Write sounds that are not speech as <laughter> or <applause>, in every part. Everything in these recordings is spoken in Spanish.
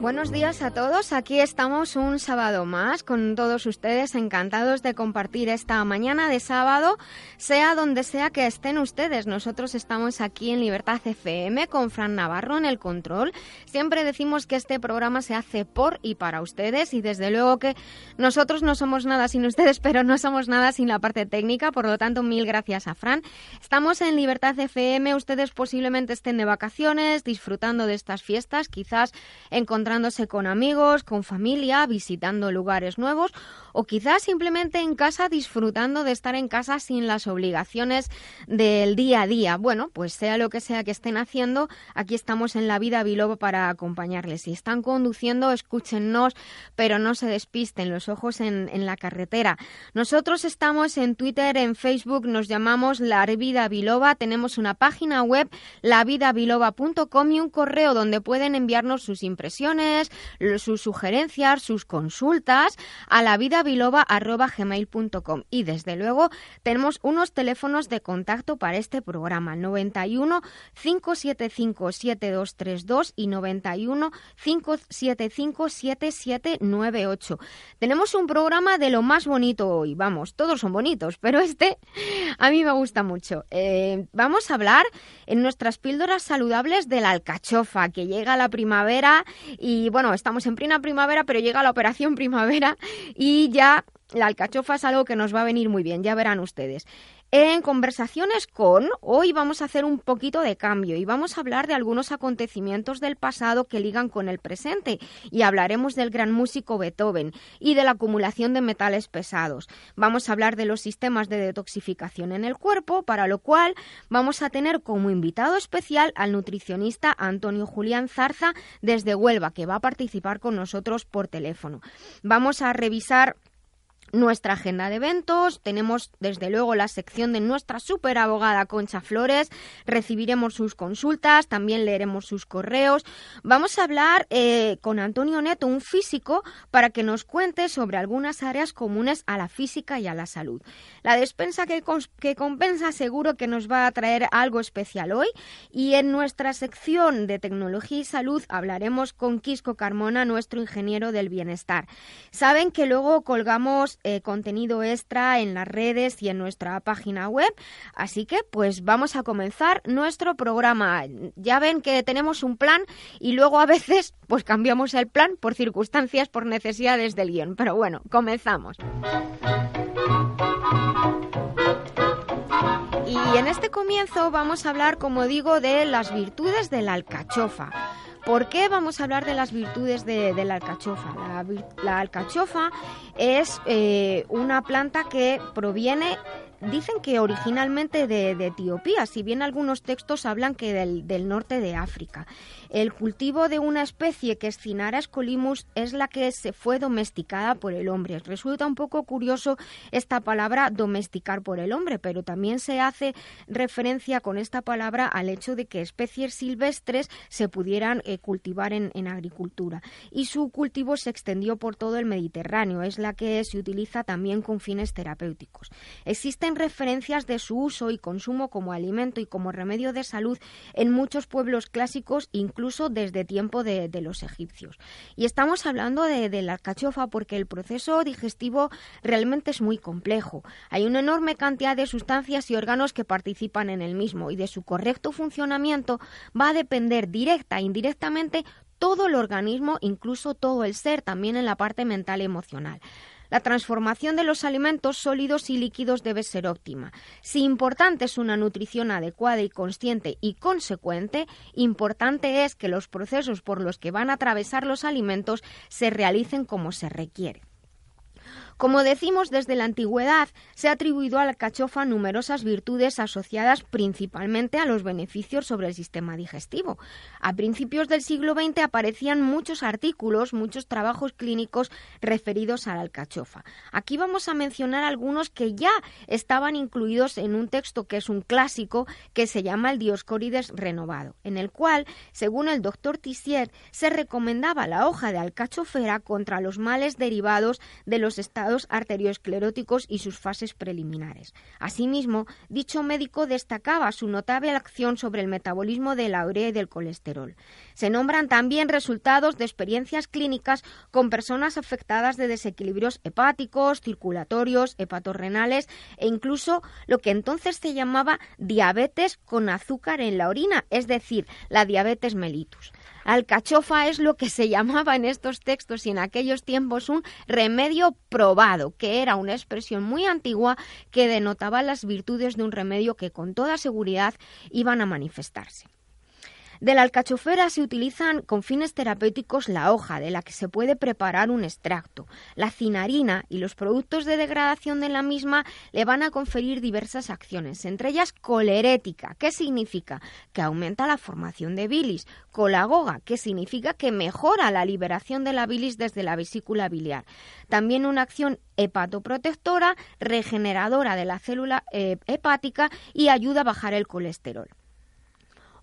Buenos días a todos. Aquí estamos un sábado más con todos ustedes, encantados de compartir esta mañana de sábado, sea donde sea que estén ustedes. Nosotros estamos aquí en Libertad FM con Fran Navarro en el control. Siempre decimos que este programa se hace por y para ustedes y desde luego que nosotros no somos nada sin ustedes, <laughs> pero no somos nada sin la parte técnica. Por lo tanto, mil gracias a Fran. Estamos en Libertad FM. Ustedes posiblemente estén de vacaciones, disfrutando de estas fiestas, quizás encontrando con amigos, con familia, visitando lugares nuevos o quizás simplemente en casa disfrutando de estar en casa sin las obligaciones del día a día. Bueno, pues sea lo que sea que estén haciendo, aquí estamos en la vida biloba para acompañarles. Si están conduciendo, escúchennos, pero no se despisten los ojos en, la carretera. Nosotros estamos en Twitter, en Facebook, nos llamamos La Vida Biloba, tenemos una página web, lavidabiloba.com y un correo donde pueden enviarnos sus impresiones sus sugerencias, sus consultas a la Y desde luego tenemos unos teléfonos de contacto para este programa, 91 575 7232 y 91 575 7798. Tenemos un programa de lo más bonito hoy, vamos, todos son bonitos, pero este a mí me gusta mucho. Eh, vamos a hablar en nuestras píldoras saludables de la alcachofa, que llega la primavera y bueno, estamos en plena primavera, pero llega la operación primavera y ya la alcachofa es algo que nos va a venir muy bien, ya verán ustedes. En conversaciones con, hoy vamos a hacer un poquito de cambio y vamos a hablar de algunos acontecimientos del pasado que ligan con el presente y hablaremos del gran músico Beethoven y de la acumulación de metales pesados. Vamos a hablar de los sistemas de detoxificación en el cuerpo, para lo cual vamos a tener como invitado especial al nutricionista Antonio Julián Zarza desde Huelva, que va a participar con nosotros por teléfono. Vamos a revisar nuestra agenda de eventos, tenemos desde luego la sección de nuestra super abogada Concha Flores, recibiremos sus consultas, también leeremos sus correos. Vamos a hablar eh, con Antonio Neto, un físico, para que nos cuente sobre algunas áreas comunes a la física y a la salud. La despensa que, que compensa seguro que nos va a traer algo especial hoy y en nuestra sección de tecnología y salud hablaremos con Quisco Carmona, nuestro ingeniero del bienestar. Saben que luego colgamos eh, contenido extra en las redes y en nuestra página web. Así que pues vamos a comenzar nuestro programa. Ya ven que tenemos un plan y luego a veces pues cambiamos el plan por circunstancias, por necesidades del guion. Pero bueno, comenzamos. Y en este comienzo vamos a hablar, como digo, de las virtudes de la alcachofa. ¿Por qué vamos a hablar de las virtudes de, la alcachofa? La, alcachofa es eh, una planta que proviene dicen que originalmente de, Etiopía, si bien algunos textos hablan que del, norte de África. El cultivo de una especie que es Cinara scolimus es la que se fue domesticada por el hombre. Resulta un poco curioso esta palabra domesticar por el hombre, pero también se hace referencia con esta palabra al hecho de que especies silvestres se pudieran eh, cultivar en, en agricultura. Y su cultivo se extendió por todo el Mediterráneo. Es la que se utiliza también con fines terapéuticos. Existen referencias de su uso y consumo como alimento y como remedio de salud en muchos pueblos clásicos, incluso desde tiempo de, los egipcios. Y estamos hablando de, la alcachofa porque el proceso digestivo realmente es muy complejo. Hay una enorme cantidad de sustancias y órganos que participan en el mismo y de su correcto funcionamiento va a depender directa e indirectamente todo el organismo, incluso todo el ser, también en la parte mental y emocional. La transformación de los alimentos sólidos y líquidos debe ser óptima. Si importante es una nutrición adecuada y consciente y consecuente, importante es que los procesos por los que van a atravesar los alimentos se realicen como se requiere. Como decimos, desde la antigüedad se ha atribuido a la alcachofa numerosas virtudes asociadas principalmente a los beneficios sobre el sistema digestivo. A principios del siglo XX aparecían muchos artículos, muchos trabajos clínicos referidos a la alcachofa. Aquí vamos a mencionar algunos que ya estaban incluidos en un texto que es un clásico que se llama el Dioscórides renovado, en el cual, según el doctor Tissier, se recomendaba la hoja de alcachofera contra los males derivados de los estados arterioscleróticos y sus fases preliminares. Asimismo, dicho médico destacaba su notable acción sobre el metabolismo de la urea y del colesterol. Se nombran también resultados de experiencias clínicas con personas afectadas de desequilibrios hepáticos, circulatorios, hepatorrenales e incluso lo que entonces se llamaba diabetes con azúcar en la orina, es decir, la diabetes mellitus. Alcachofa es lo que se <laughs> llamaba en estos textos y en aquellos tiempos un remedio probado, que era una expresión muy antigua que denotaba las virtudes de un remedio que con toda seguridad iban a manifestarse. De la alcachofera se utilizan con fines terapéuticos la hoja de la que se puede preparar un extracto. La cinarina y los productos de degradación de la misma le van a conferir diversas acciones, entre ellas colerética, ¿qué significa? Que aumenta la formación de bilis, colagoga, que significa que mejora la liberación de la bilis desde la vesícula biliar. También una acción hepatoprotectora, regeneradora de la célula eh, hepática y ayuda a bajar el colesterol.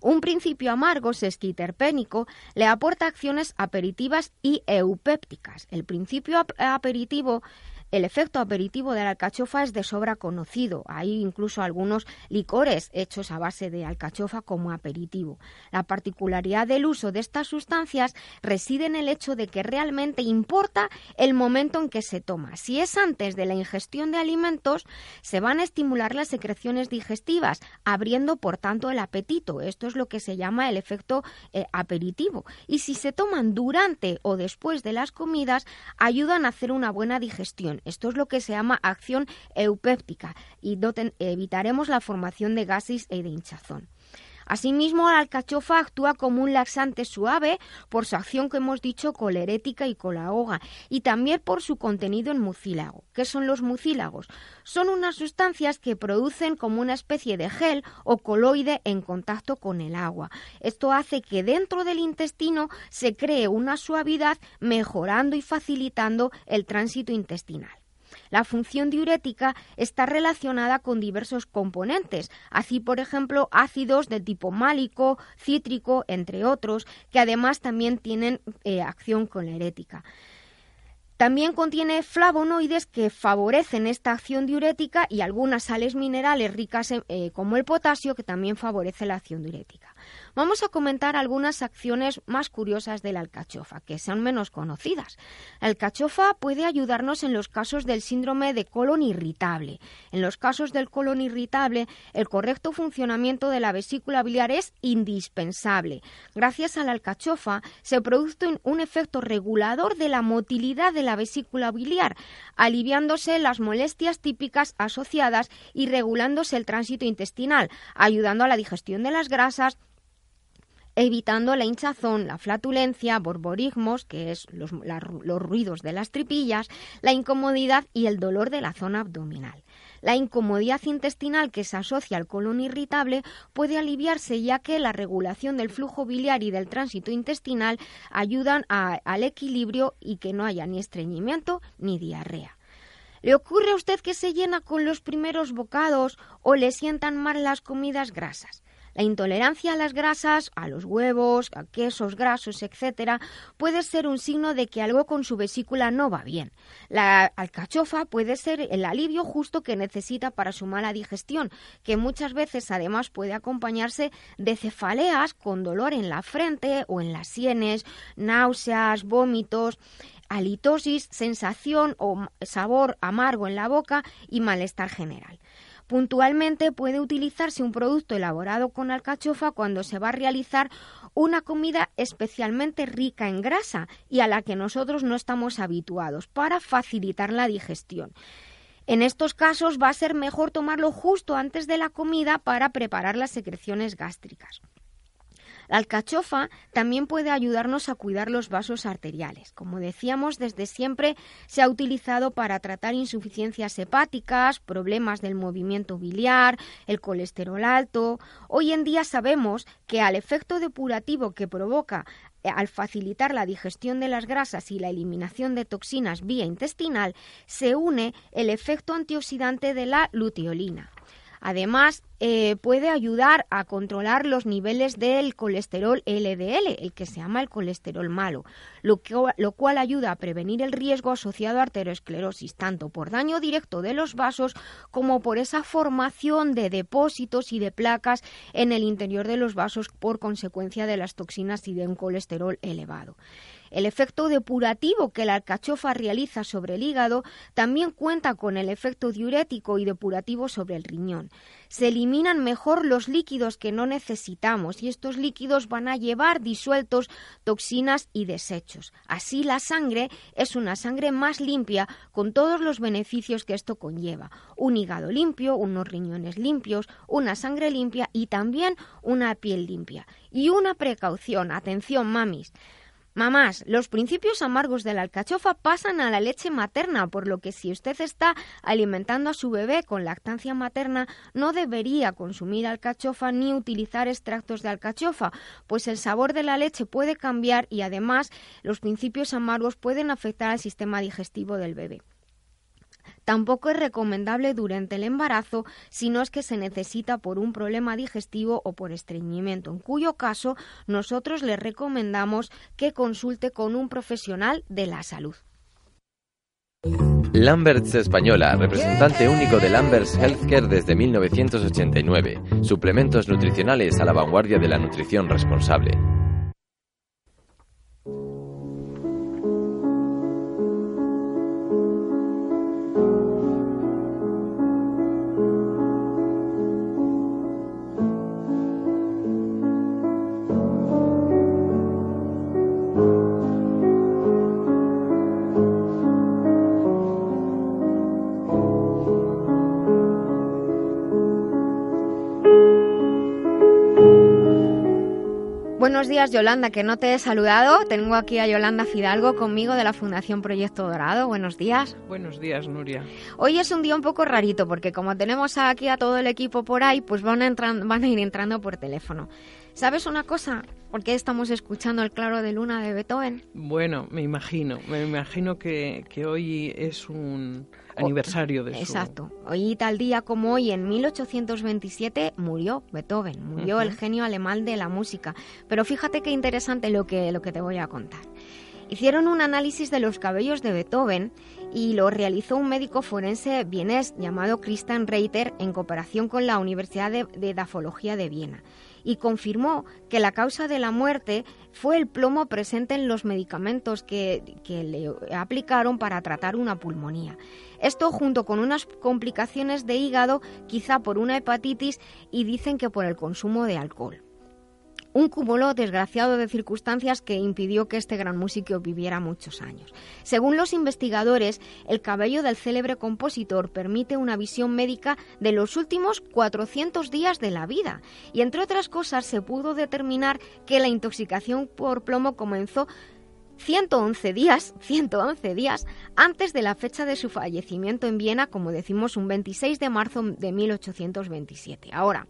Un principio amargo sesquiterpénico le aporta acciones aperitivas y eupépticas. El principio aperitivo el efecto aperitivo de la alcachofa es de sobra conocido. Hay incluso algunos licores hechos a base de alcachofa como aperitivo. La particularidad del uso de estas sustancias reside en el hecho de que realmente importa el momento en que se toma. Si es antes de la ingestión de alimentos, se van a estimular las secreciones digestivas, abriendo por tanto el apetito. Esto es lo que se llama el efecto eh, aperitivo. Y si se toman durante o después de las comidas, ayudan a hacer una buena digestión. Esto es lo que se llama acción eupéptica y evitaremos la formación de gases y de hinchazón. Asimismo, la alcachofa actúa como un laxante suave por su acción que hemos dicho colerética y colagoga y también por su contenido en mucílago. ¿Qué son los mucílagos? Son unas sustancias que producen como una especie de gel o coloide en contacto con el agua. Esto hace que dentro del intestino se cree una suavidad mejorando y facilitando el tránsito intestinal. La función diurética está relacionada con diversos componentes, así por ejemplo ácidos de tipo málico, cítrico, entre otros, que además también tienen eh, acción colerética. También contiene flavonoides que favorecen esta acción diurética y algunas sales minerales ricas eh, como el potasio que también favorece la acción diurética. Vamos a comentar algunas acciones más curiosas de la alcachofa, que son menos conocidas. La alcachofa puede ayudarnos en los casos del síndrome de colon irritable. En los casos del colon irritable, el correcto funcionamiento de la vesícula biliar es indispensable. Gracias a la alcachofa se produce un efecto regulador de la motilidad de la vesícula biliar, aliviándose las molestias típicas asociadas y regulándose el tránsito intestinal, ayudando a la digestión de las grasas, evitando la hinchazón, la flatulencia, borborismos, que es los, los, ruidos de las tripillas, la incomodidad y el dolor de la zona abdominal. La incomodidad intestinal que se asocia al colon irritable puede aliviarse ya que la regulación del flujo biliar y del tránsito intestinal ayudan al equilibrio y que no haya ni estreñimiento ni diarrea. ¿Le ocurre a usted que se llena con los primeros bocados o le sientan mal las comidas grasas? La intolerancia a las grasas, a los huevos, a quesos grasos, etcétera, puede ser un signo de que algo con su vesícula no va bien. La alcachofa puede ser el alivio justo que necesita para su mala digestión, que muchas veces además puede acompañarse de cefaleas con dolor en la frente o en las sienes, náuseas, vómitos halitosis, sensación o sabor amargo en la boca y malestar general. Puntualmente puede utilizarse un producto elaborado con alcachofa cuando se va a realizar una comida especialmente rica en grasa y a la que nosotros no estamos habituados para facilitar la digestión. En estos casos va a ser mejor tomarlo justo antes de la comida para preparar las secreciones gástricas. La alcachofa también puede ayudarnos a cuidar los vasos arteriales. Como decíamos, desde siempre se ha utilizado para tratar insuficiencias hepáticas, problemas del movimiento biliar, el colesterol alto. Hoy en día sabemos que al efecto depurativo que provoca eh, al facilitar la digestión de las grasas y la eliminación de toxinas vía intestinal, se une el efecto antioxidante de la luteolina. Además, eh, puede ayudar a controlar los niveles del colesterol LDL, el que se llama el colesterol malo, lo, lo cual ayuda a prevenir el riesgo asociado a arteriosclerosis, tanto por daño directo de los vasos como por esa formación de depósitos y de placas en el interior de los vasos por consecuencia de las toxinas y de un colesterol elevado. El efecto depurativo que la alcachofa realiza sobre el hígado también cuenta con el efecto diurético y depurativo sobre el riñón. Se eliminan mejor los líquidos que no necesitamos y estos líquidos van a llevar disueltos toxinas y desechos. Así la sangre es una sangre más limpia con todos los beneficios que esto conlleva. Un hígado limpio, unos riñones limpios, una sangre limpia y también una piel limpia. Y una precaución, atención mamis, Mamás, los principios amargos de la alcachofa pasan a la leche materna, por lo que si usted está alimentando a su bebé con lactancia materna, no debería consumir alcachofa ni utilizar extractos de alcachofa, pues el sabor de la leche puede cambiar y además los principios amargos pueden afectar al sistema digestivo del bebé. Tampoco es recomendable durante el embarazo si no es que se necesita por un problema digestivo o por estreñimiento, en cuyo caso nosotros le recomendamos que consulte con un profesional de la salud. Lamberts Española, representante único de Lamberts Healthcare desde 1989. Suplementos nutricionales a la vanguardia de la nutrición responsable. Buenos días, Yolanda, que no te he saludado. Tengo aquí a Yolanda Fidalgo conmigo de la Fundación Proyecto Dorado. Buenos días. Buenos días, Nuria. Hoy es un día un poco rarito porque como tenemos aquí a todo el equipo por ahí, pues van a, van a ir entrando por teléfono. ¿Sabes una cosa? ¿Por qué estamos escuchando el Claro de Luna de Beethoven? Bueno, me imagino. Me imagino que, que hoy es un aniversario de Exacto. Hoy tal día como hoy, en 1827, murió Beethoven, murió el genio alemán de la música. Pero fíjate qué interesante lo que, lo que te voy a contar. Hicieron un análisis de los cabellos de Beethoven y lo realizó un médico forense vienés llamado Christian Reiter en cooperación con la Universidad de, de Dafología de Viena y confirmó que la causa de la muerte fue el plomo presente en los medicamentos que, le aplicaron para tratar una pulmonía. Esto junto con unas complicaciones de hígado, quizá por una hepatitis y dicen que por el consumo de alcohol un cúmulo desgraciado de circunstancias que impidió que este gran músico viviera muchos años. Según los investigadores, el cabello del célebre compositor permite una visión médica de los últimos 400 días de la vida y entre otras cosas se pudo determinar que la intoxicación por plomo comenzó 111 días, <laughs> 111 días antes de la fecha de su fallecimiento en Viena, como decimos, un 26 de marzo de 1827. Ahora,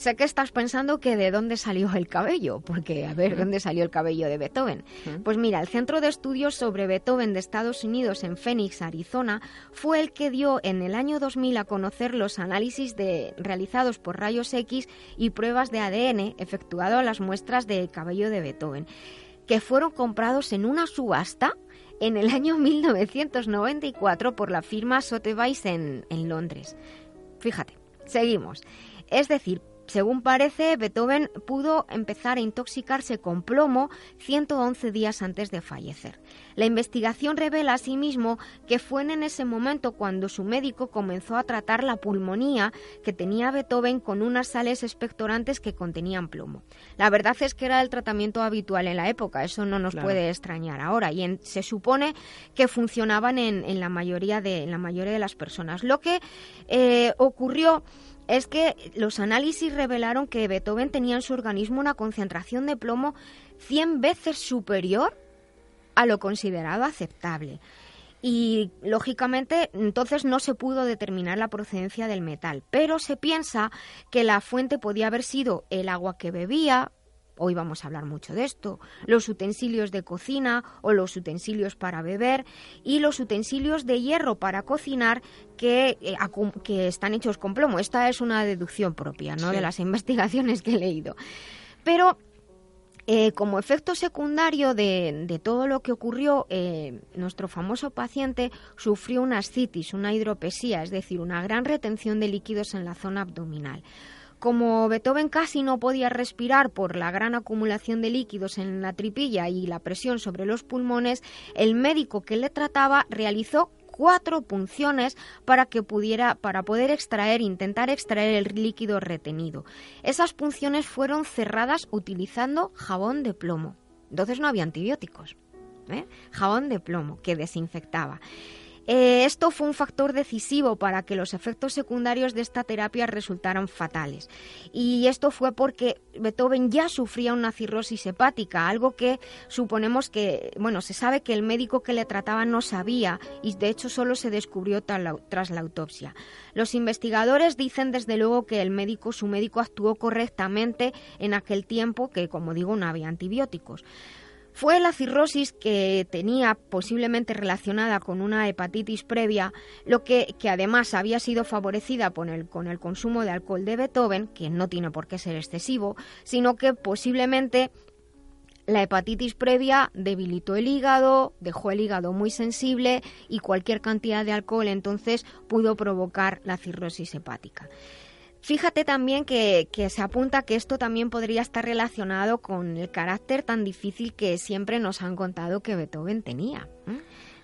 Sé que estás pensando que de dónde salió el cabello, porque a ver, ¿dónde salió el cabello de Beethoven? Pues mira, el Centro de Estudios sobre Beethoven de Estados Unidos en Phoenix, Arizona, fue el que dio en el año 2000 a conocer los análisis de, realizados por rayos X y pruebas de ADN efectuado a las muestras de cabello de Beethoven, que fueron comprados en una subasta en el año 1994 por la firma Sotheby's en, en Londres. Fíjate, seguimos. Es decir, según parece, Beethoven pudo empezar a intoxicarse con plomo 111 días antes de fallecer. La investigación revela asimismo que fue en ese momento cuando su médico comenzó a tratar la pulmonía que tenía Beethoven con unas sales expectorantes que contenían plomo. La verdad es que era el tratamiento habitual en la época, eso no nos puede extrañar ahora, y se supone que funcionaban en, la mayoría de, la mayoría de las personas. Lo que eh, ocurrió es que los análisis revelaron que Beethoven tenía en su organismo una concentración de plomo 100 veces superior a lo considerado aceptable. Y lógicamente entonces no se pudo determinar la procedencia del metal, pero se piensa que la fuente podía haber sido el agua que bebía, hoy vamos a hablar mucho de esto, los utensilios de cocina o los utensilios para beber y los utensilios de hierro para cocinar que, eh, que están hechos con plomo. Esta es una deducción propia ¿no? de las investigaciones que he leído. Pero eh, como efecto secundario de, todo lo que ocurrió, eh, nuestro famoso paciente sufrió una ascitis, una hidropesía, es decir, una gran retención de líquidos en la zona abdominal. Como Beethoven casi no podía respirar por la gran acumulación de líquidos en la tripilla y la presión sobre los pulmones, el médico que le trataba realizó cuatro punciones para que pudiera para poder extraer intentar extraer el líquido retenido. Esas punciones fueron cerradas utilizando jabón de plomo. Entonces no había antibióticos. ¿eh? Jabón de plomo que desinfectaba. Eh, esto fue un factor decisivo para que los efectos secundarios de esta terapia resultaran fatales. Y esto fue porque Beethoven ya sufría una cirrosis hepática, algo que suponemos que, bueno, se sabe que el médico que le trataba no sabía y de hecho solo se descubrió tras la autopsia. Los investigadores dicen desde luego que el médico, su médico actuó correctamente en aquel tiempo que, como digo, no había antibióticos. Fue la cirrosis que tenía posiblemente relacionada con una hepatitis previa, lo que, además había sido favorecida con el consumo de alcohol de Beethoven, que no tiene por qué ser excesivo, sino que posiblemente la hepatitis previa debilitó el hígado, dejó el hígado muy sensible y cualquier cantidad de alcohol entonces pudo provocar la cirrosis hepática. Fíjate también que, se apunta que esto también podría estar relacionado con el carácter tan difícil que siempre nos han contado que Beethoven tenía.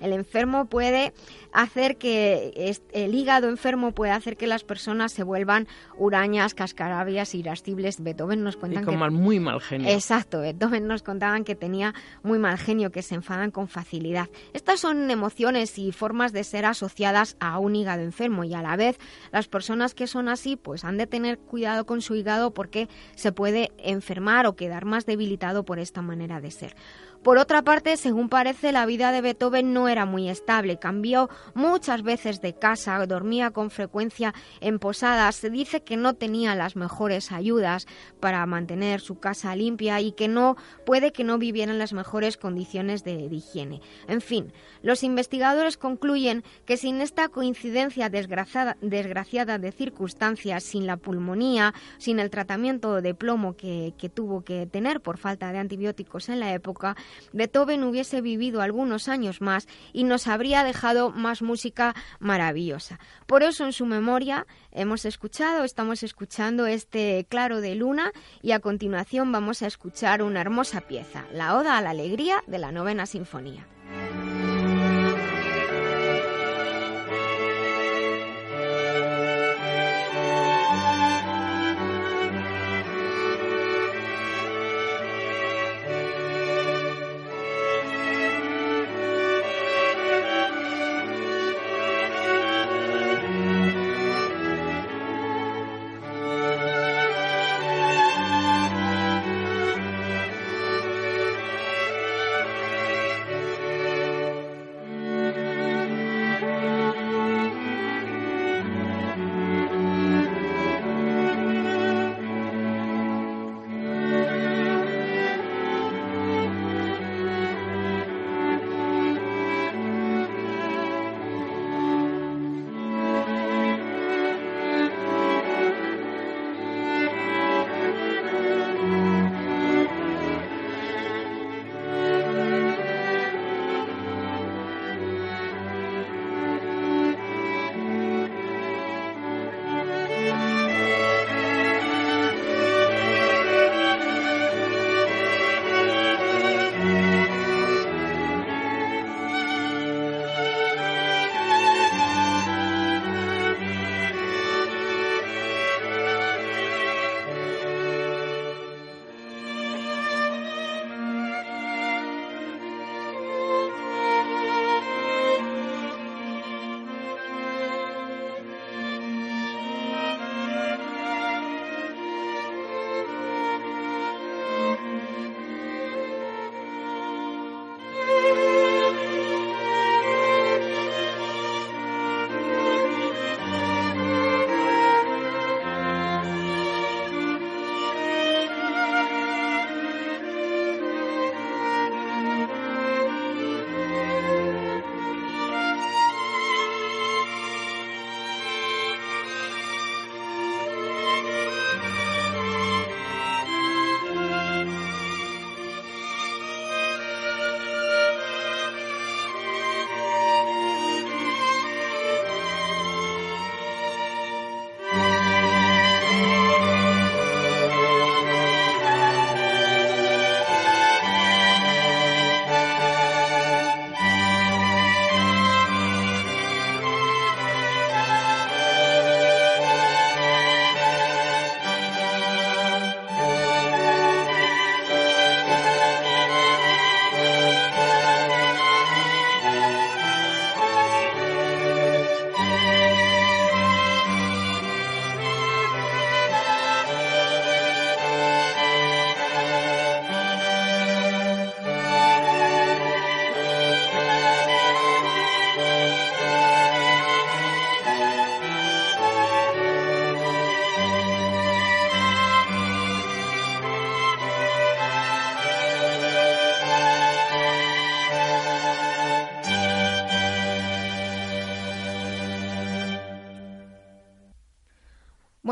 El enfermo puede hacer que el hígado enfermo puede hacer que las personas se vuelvan hurañas, cascarabias, irascibles. Beethoven nos cuenta que muy mal genio. Exacto, Beethoven nos contaban que tenía muy mal genio, que se enfadan con facilidad. Estas son emociones y formas de ser asociadas a un hígado enfermo y a la vez las personas que son así pues han de tener cuidado con su hígado porque se puede enfermar o quedar más debilitado por esta manera de ser. Por otra parte, según parece, la vida de Beethoven no era muy estable. Cambió muchas veces de casa, dormía con frecuencia en posadas. Se dice que no tenía las mejores ayudas para mantener su casa limpia y que no puede que no viviera en las mejores condiciones de, higiene. En fin, los investigadores concluyen que sin esta coincidencia desgraciada, desgraciada de circunstancias, sin la pulmonía, sin el tratamiento de plomo que tuvo que tener por falta de antibióticos en la época, Beethoven hubiese vivido algunos años más y nos habría dejado más música maravillosa. Por eso en su memoria hemos escuchado, estamos escuchando este Claro de Luna y a continuación vamos a escuchar una hermosa pieza, la Oda a la Alegría de la Novena Sinfonía.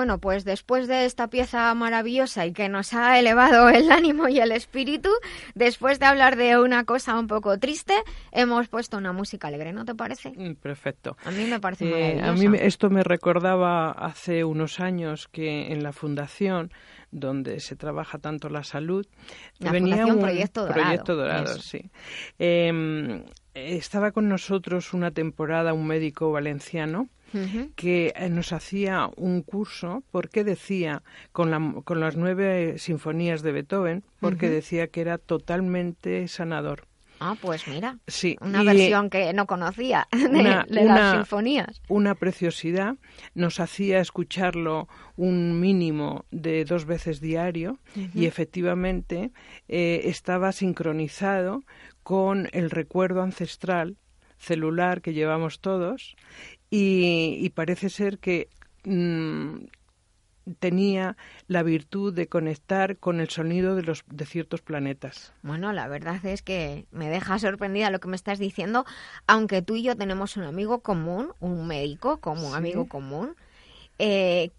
Bueno, pues después de esta pieza maravillosa y que nos ha elevado el ánimo y el espíritu, después de hablar de una cosa un poco triste, hemos puesto una música alegre, ¿no te parece? Mm, perfecto. A mí me parece eh, A mí esto me recordaba hace unos años que en la fundación donde se trabaja tanto la salud, venía un proyecto dorado. Proyecto dorado sí. Em, estaba con nosotros una temporada un médico valenciano que eh, nos hacía un curso porque decía, con, la, con las nueve sinfonías de Beethoven, porque decía que era totalmente sanador. Ah, pues mira, sí, una versión que no conocía <laughs> de, las sinfonías. Una preciosidad. Nos hacía escucharlo un mínimo de dos veces diario y efectivamente eh, estaba sincronizado con el recuerdo ancestral celular que llevamos todos y, parece ser que mm, tenía la virtud de conectar con el sonido de los de ciertos planetas. Bueno, la verdad es que me deja sorprendida lo que me estás diciendo, aunque tú y yo tenemos un amigo común, un médico como un amigo común, eh,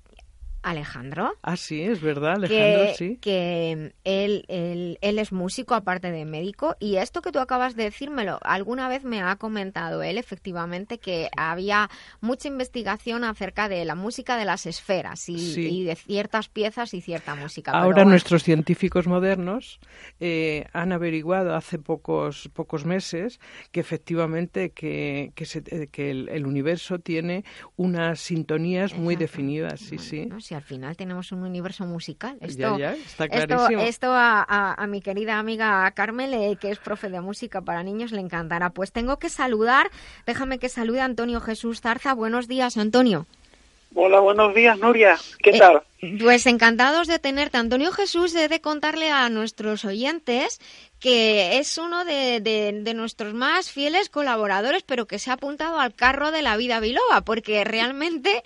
Alejandro. Ah, sí, es verdad, Alejandro, sí. Que él, él, es músico aparte de médico y esto que tú acabas de decírmelo, alguna vez me ha comentado él efectivamente que había mucha investigación acerca de la música de las esferas y, de ciertas piezas y cierta música. Ahora nuestros científicos modernos eh, han averiguado hace pocos, pocos meses que efectivamente que, que, eh, que el, universo tiene unas sintonías muy definidas, sí, sí al final tenemos un universo musical. Esto, está esto, esto a, mi querida amiga Carmel, que es profe de música para niños, le encantará. Pues tengo que saludar, déjame que salude a Antonio Jesús Zarza. Buenos días, Antonio. Hola, buenos días, Nuria. ¿Qué eh, tal? Pues encantados de tenerte. Antonio Jesús, he de contarle a nuestros oyentes que es uno de, nuestros más fieles colaboradores, pero que se ha apuntado al carro de la vida biloba, porque realmente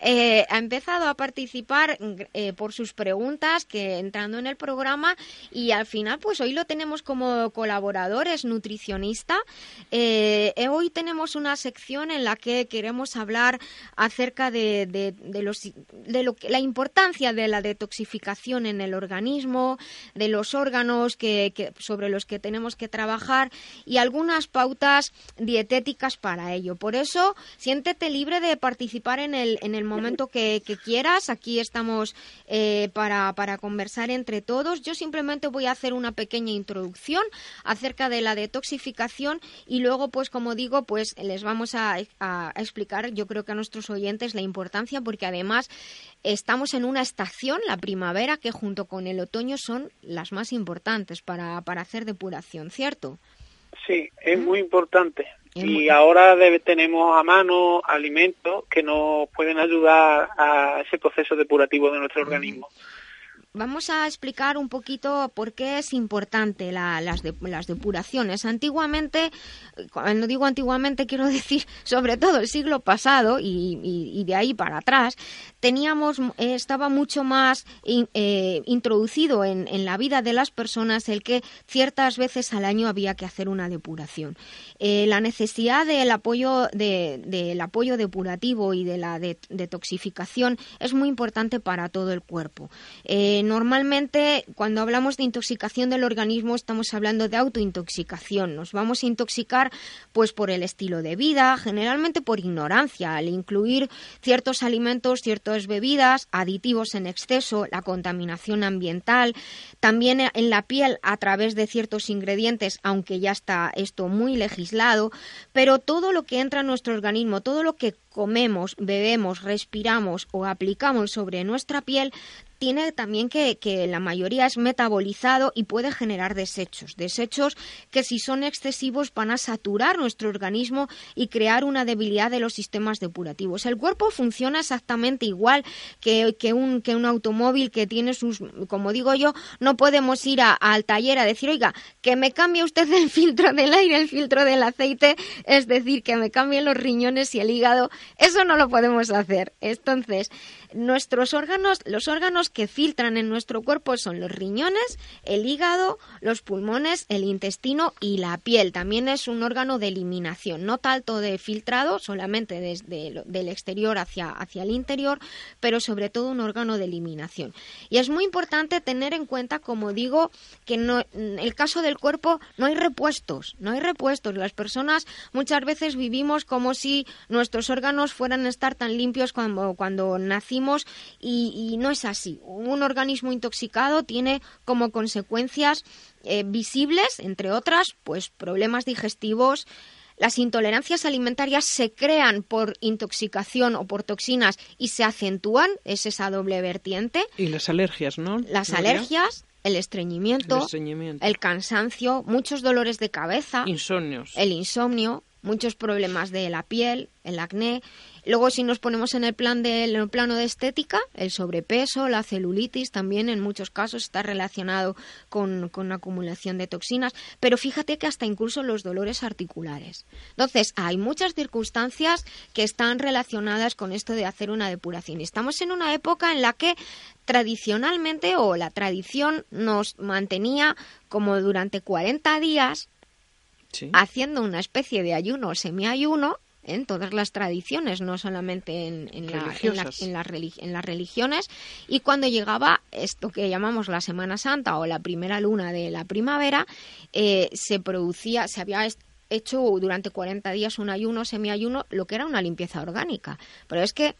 eh, ha empezado a participar eh, por sus preguntas, que entrando en el programa, y al final, pues hoy lo tenemos como colaborador, es nutricionista. Eh, hoy tenemos una sección en la que queremos hablar acerca de, la importancia de la detoxificación en el organismo, de los órganos que, que sobre los que tenemos que trabajar y algunas pautas dietéticas para ello. Por eso, siéntete libre de participar en el, en el momento que, quieras. Aquí estamos eh, para, para conversar entre todos. Yo simplemente voy a hacer una pequeña introducción acerca de la detoxificación y luego, pues como digo, pues les vamos a explicar, yo creo que a nuestros oyentes, la importancia, porque además estamos en una estación, la primavera, que junto con el otoño son las más importantes para, para hacer depuración, ¿cierto? Sí, es muy importante. y ahora tenemos a mano alimentos que nos pueden ayudar a ese proceso depurativo de nuestro organismo vamos a explicar un poquito por qué es importante las, las depuraciones. Antiguamente, cuando digo antiguamente quiero decir sobre todo el siglo pasado y, de ahí para atrás, teníamos, estaba mucho más eh, introducido en, la vida de las personas el que ciertas veces al año había que hacer una depuración. Eh, la necesidad del apoyo, de, del apoyo depurativo y de la detoxificación es muy importante para todo el cuerpo. Normalmente cuando hablamos de intoxicación del organismo estamos hablando de autointoxicación. Nos vamos a intoxicar pues por el estilo de vida, generalmente por ignorancia, al incluir ciertos alimentos, ciertas bebidas, aditivos en exceso, la contaminación ambiental, también en la piel a través de ciertos ingredientes, aunque ya está esto muy legislado, pero todo lo que entra en nuestro organismo, todo lo que comemos, bebemos, respiramos o aplicamos sobre nuestra piel tiene también que, la mayoría es metabolizado y puede generar desechos. Desechos que si son excesivos van a saturar nuestro organismo y crear una debilidad de los sistemas depurativos. El cuerpo funciona exactamente igual que, que, un, que un automóvil que tiene sus, como digo yo, no podemos ir al taller a decir, oiga, que me cambie usted el filtro del aire, el filtro del aceite, es decir, que me cambie los riñones y el hígado. Eso no lo podemos hacer. Entonces, nuestros órganos, los órganos que filtran en nuestro cuerpo son los riñones, el hígado, los pulmones, el intestino y la piel. También es un órgano de eliminación, no tanto de filtrado, solamente desde el exterior hacia, hacia el interior, pero sobre todo un órgano de eliminación. Y es muy importante tener en cuenta, como digo, que no, en el caso del cuerpo no hay repuestos, no hay repuestos. Las personas muchas veces vivimos como si nuestros órganos fueran a estar tan limpios cuando, cuando nacimos y, no es así. Un organismo intoxicado tiene como consecuencias eh, visibles, entre otras, pues problemas digestivos, las intolerancias alimentarias se crean por intoxicación o por toxinas y se acentúan, es esa doble vertiente. Y las alergias, ¿no? Las alergias, el estreñimiento, el, cansancio, muchos dolores de cabeza, insomnios, el insomnio, muchos problemas de la piel, el acné Luego, si nos ponemos en el, plan de, plano de estética, el sobrepeso, la celulitis también en muchos casos está relacionado con, con acumulación de toxinas, pero fíjate que hasta incluso los dolores articulares. Entonces, hay muchas circunstancias que están relacionadas con esto de hacer una depuración. Estamos en una época en la que tradicionalmente o la tradición nos mantenía como durante 40 días haciendo una especie de ayuno o semiayuno en todas las tradiciones, no solamente en, en, las religiones. Y cuando llegaba esto que llamamos la Semana Santa o la primera luna de la primavera, eh, se producía, se había hecho durante 40 días un ayuno, semiayuno, lo que era una limpieza orgánica. Pero es que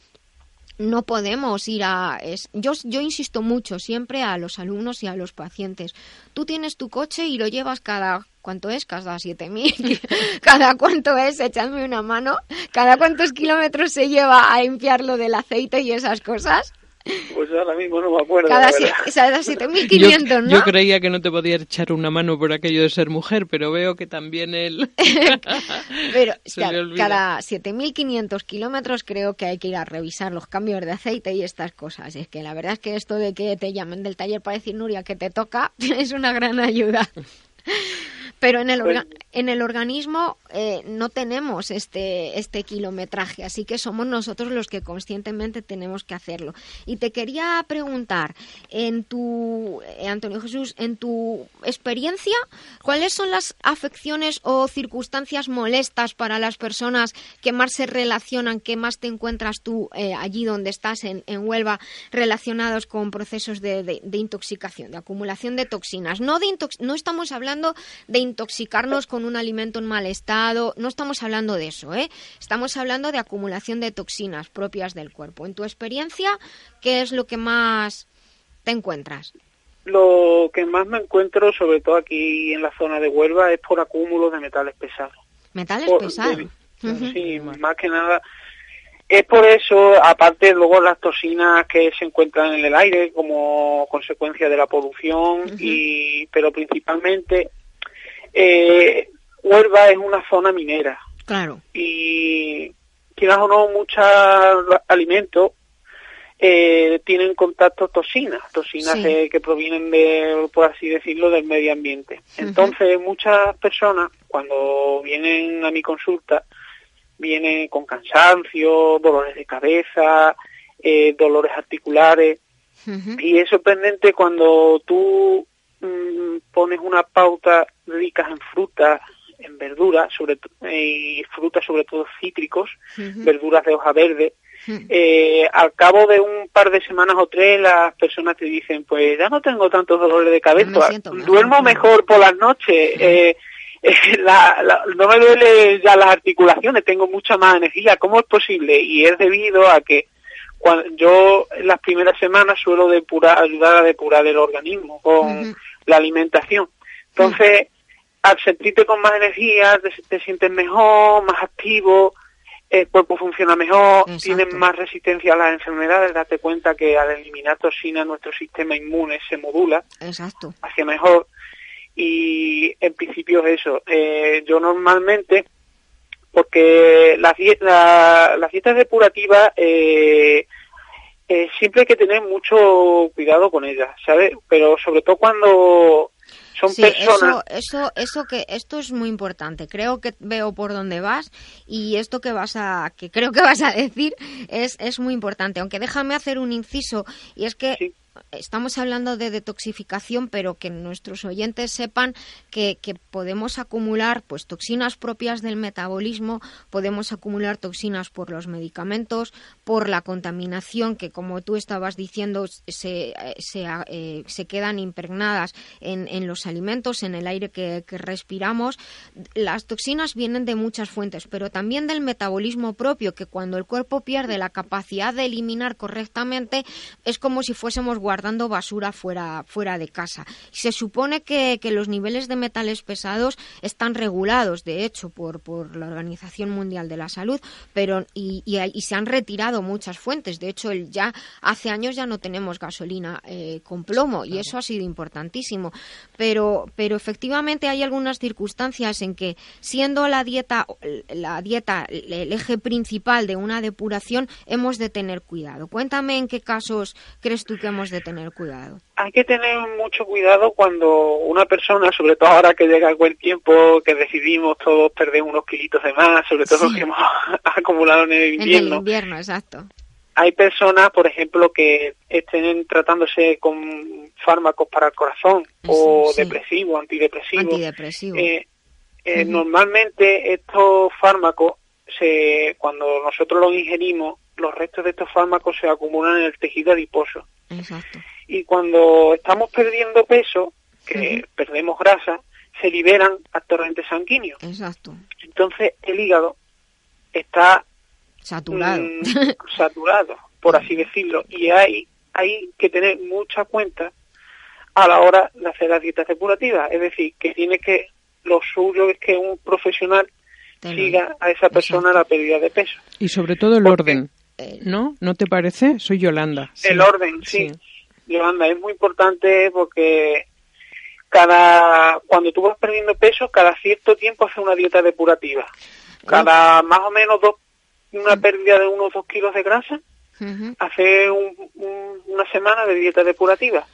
no podemos ir a... yo, yo insisto mucho siempre a los alumnos y a los pacientes. Tú tienes tu coche y lo llevas cada... ¿Cuánto es? Cada 7.000. <laughs> ¿Cada cuánto es? Echadme una mano. ¿Cada cuántos kilómetros se lleva a limpiarlo del aceite y esas cosas? Pues ahora mismo no me acuerdo. Cada, 7.500, <laughs> ¿no? Yo creía que no te podía echar una mano por aquello de ser mujer, pero veo que también él. <laughs> pero <laughs> cada 7.500 kilómetros creo que hay que ir a revisar los cambios de aceite y estas cosas. Es que la verdad es que esto de que te llamen del taller para decir Nuria que te toca es una gran ayuda. Pero en el, pues en el organismo eh, no tenemos este, este kilometraje, así que somos nosotros los que conscientemente tenemos que hacerlo. Y te quería preguntar, en tu, eh, Antonio Jesús, en tu experiencia, ¿cuáles son las afecciones o circunstancias molestas para las personas que más se relacionan, que más te encuentras tú eh, allí donde estás, en, en, Huelva, relacionados con procesos de, de, intoxicación, de acumulación de toxinas? No, de no estamos hablando de intoxicarnos con un alimento en mal estado. No estamos hablando de eso, ¿eh? Estamos hablando de acumulación de toxinas propias del cuerpo. En tu experiencia, ¿qué es lo que más te encuentras? Lo que más me encuentro, sobre todo aquí en la zona de Huelva, es por acúmulos de metales pesados. ¿Metales pesados? Sí, más que nada. Es por eso, aparte luego las toxinas que se encuentran en el aire como consecuencia de la polución, y pero principalmente eh, Huelva es una zona minera. Claro. Y quieras o no, muchos alimentos eh, tienen contacto toxinas, toxinas que provienen de, por así decirlo, del medio ambiente. Entonces, muchas personas, cuando vienen a mi consulta, vienen con cansancio, dolores de cabeza, eh, dolores articulares. Y es sorprendente cuando tú Mm, pones una pauta ricas en frutas, en verduras, sobre y frutas sobre todo cítricos, verduras de hoja verde, eh, al cabo de un par de semanas o tres las personas te dicen, pues ya no tengo tantos dolores de cabeza, duermo mejor por las noches, eh, <laughs> no me duele ya las articulaciones, tengo mucha más energía, ¿cómo es posible? Y es debido a que cuando yo en las primeras semanas suelo depurar, ayudar a depurar el organismo con la alimentación. Entonces, al sentirte con más energía, te, sientes mejor, más activo, el cuerpo funciona mejor, tienes más resistencia a las enfermedades, date cuenta que al eliminar toxinas nuestro sistema inmune se modula Exacto. hacia mejor y en principio es eso. Eh, yo normalmente, porque las la, la dietas depurativas eh, eh, siempre hay que tener mucho cuidado con ellas, ¿sabes? Pero sobre todo cuando son personas... Eso, eso, eso que esto es muy importante. Creo que veo por dónde vas y esto que vas a, que creo que vas a decir es, es muy importante. Aunque déjame hacer un inciso y es que estamos hablando de detoxificación, pero que nuestros oyentes sepan que, podemos acumular pues toxinas propias del metabolismo, podemos acumular toxinas por los medicamentos, por la contaminación que, como tú estabas diciendo, se, se, eh, quedan impregnadas en, en, los alimentos, en el aire que, que respiramos. Las toxinas vienen de muchas fuentes, pero también del metabolismo propio, que cuando el cuerpo pierde la capacidad de eliminar correctamente, es como si fuésemos guardando basura fuera, fuera de casa. Se supone que, que los niveles de metales pesados están regulados, de hecho, por, por la Organización Mundial de la Salud, pero y, y, se han retirado muchas fuentes. De hecho, el, ya hace años ya no tenemos gasolina eh, con plomo y eso ha sido importantísimo. Pero, pero efectivamente hay algunas circunstancias en que, siendo la dieta, la dieta el eje principal de una depuración, hemos de tener cuidado. Cuéntame en qué casos crees tú que hemos de tener cuidado? Hay que tener mucho cuidado cuando una persona, sobre todo ahora que llega el buen tiempo, que decidimos todos perder unos kilitos de más, sobre todo los que hemos <laughs> acumulado en el invierno. En el invierno, exacto. Hay personas, por ejemplo, que estén tratándose con fármacos para el corazón o depresivos, antidepresivos. Antidepresivo. Eh, eh, normalmente estos fármacos, se, cuando nosotros los ingerimos, los restos de estos fármacos se acumulan en el tejido adiposo. Exacto. Y cuando estamos perdiendo peso, que perdemos grasa, se liberan a torrentes sanguíneos. Exacto. Entonces el hígado está saturado, mm, saturado, por así decirlo, y hay, hay que tener mucha cuenta a la hora de hacer las dietas depurativas. Es decir, que tiene que, lo suyo es que un profesional siga a esa persona la pérdida de peso. Y sobre todo el orden. Eh, ¿No? ¿No te parece? Soy Yolanda. El orden, sí. Yolanda, es muy importante porque cada cuando tú vas perdiendo peso, cada cierto tiempo hace una dieta depurativa. Cada más o menos dos, una pérdida de unos dos kilos de grasa, hace una semana de dieta depurativa.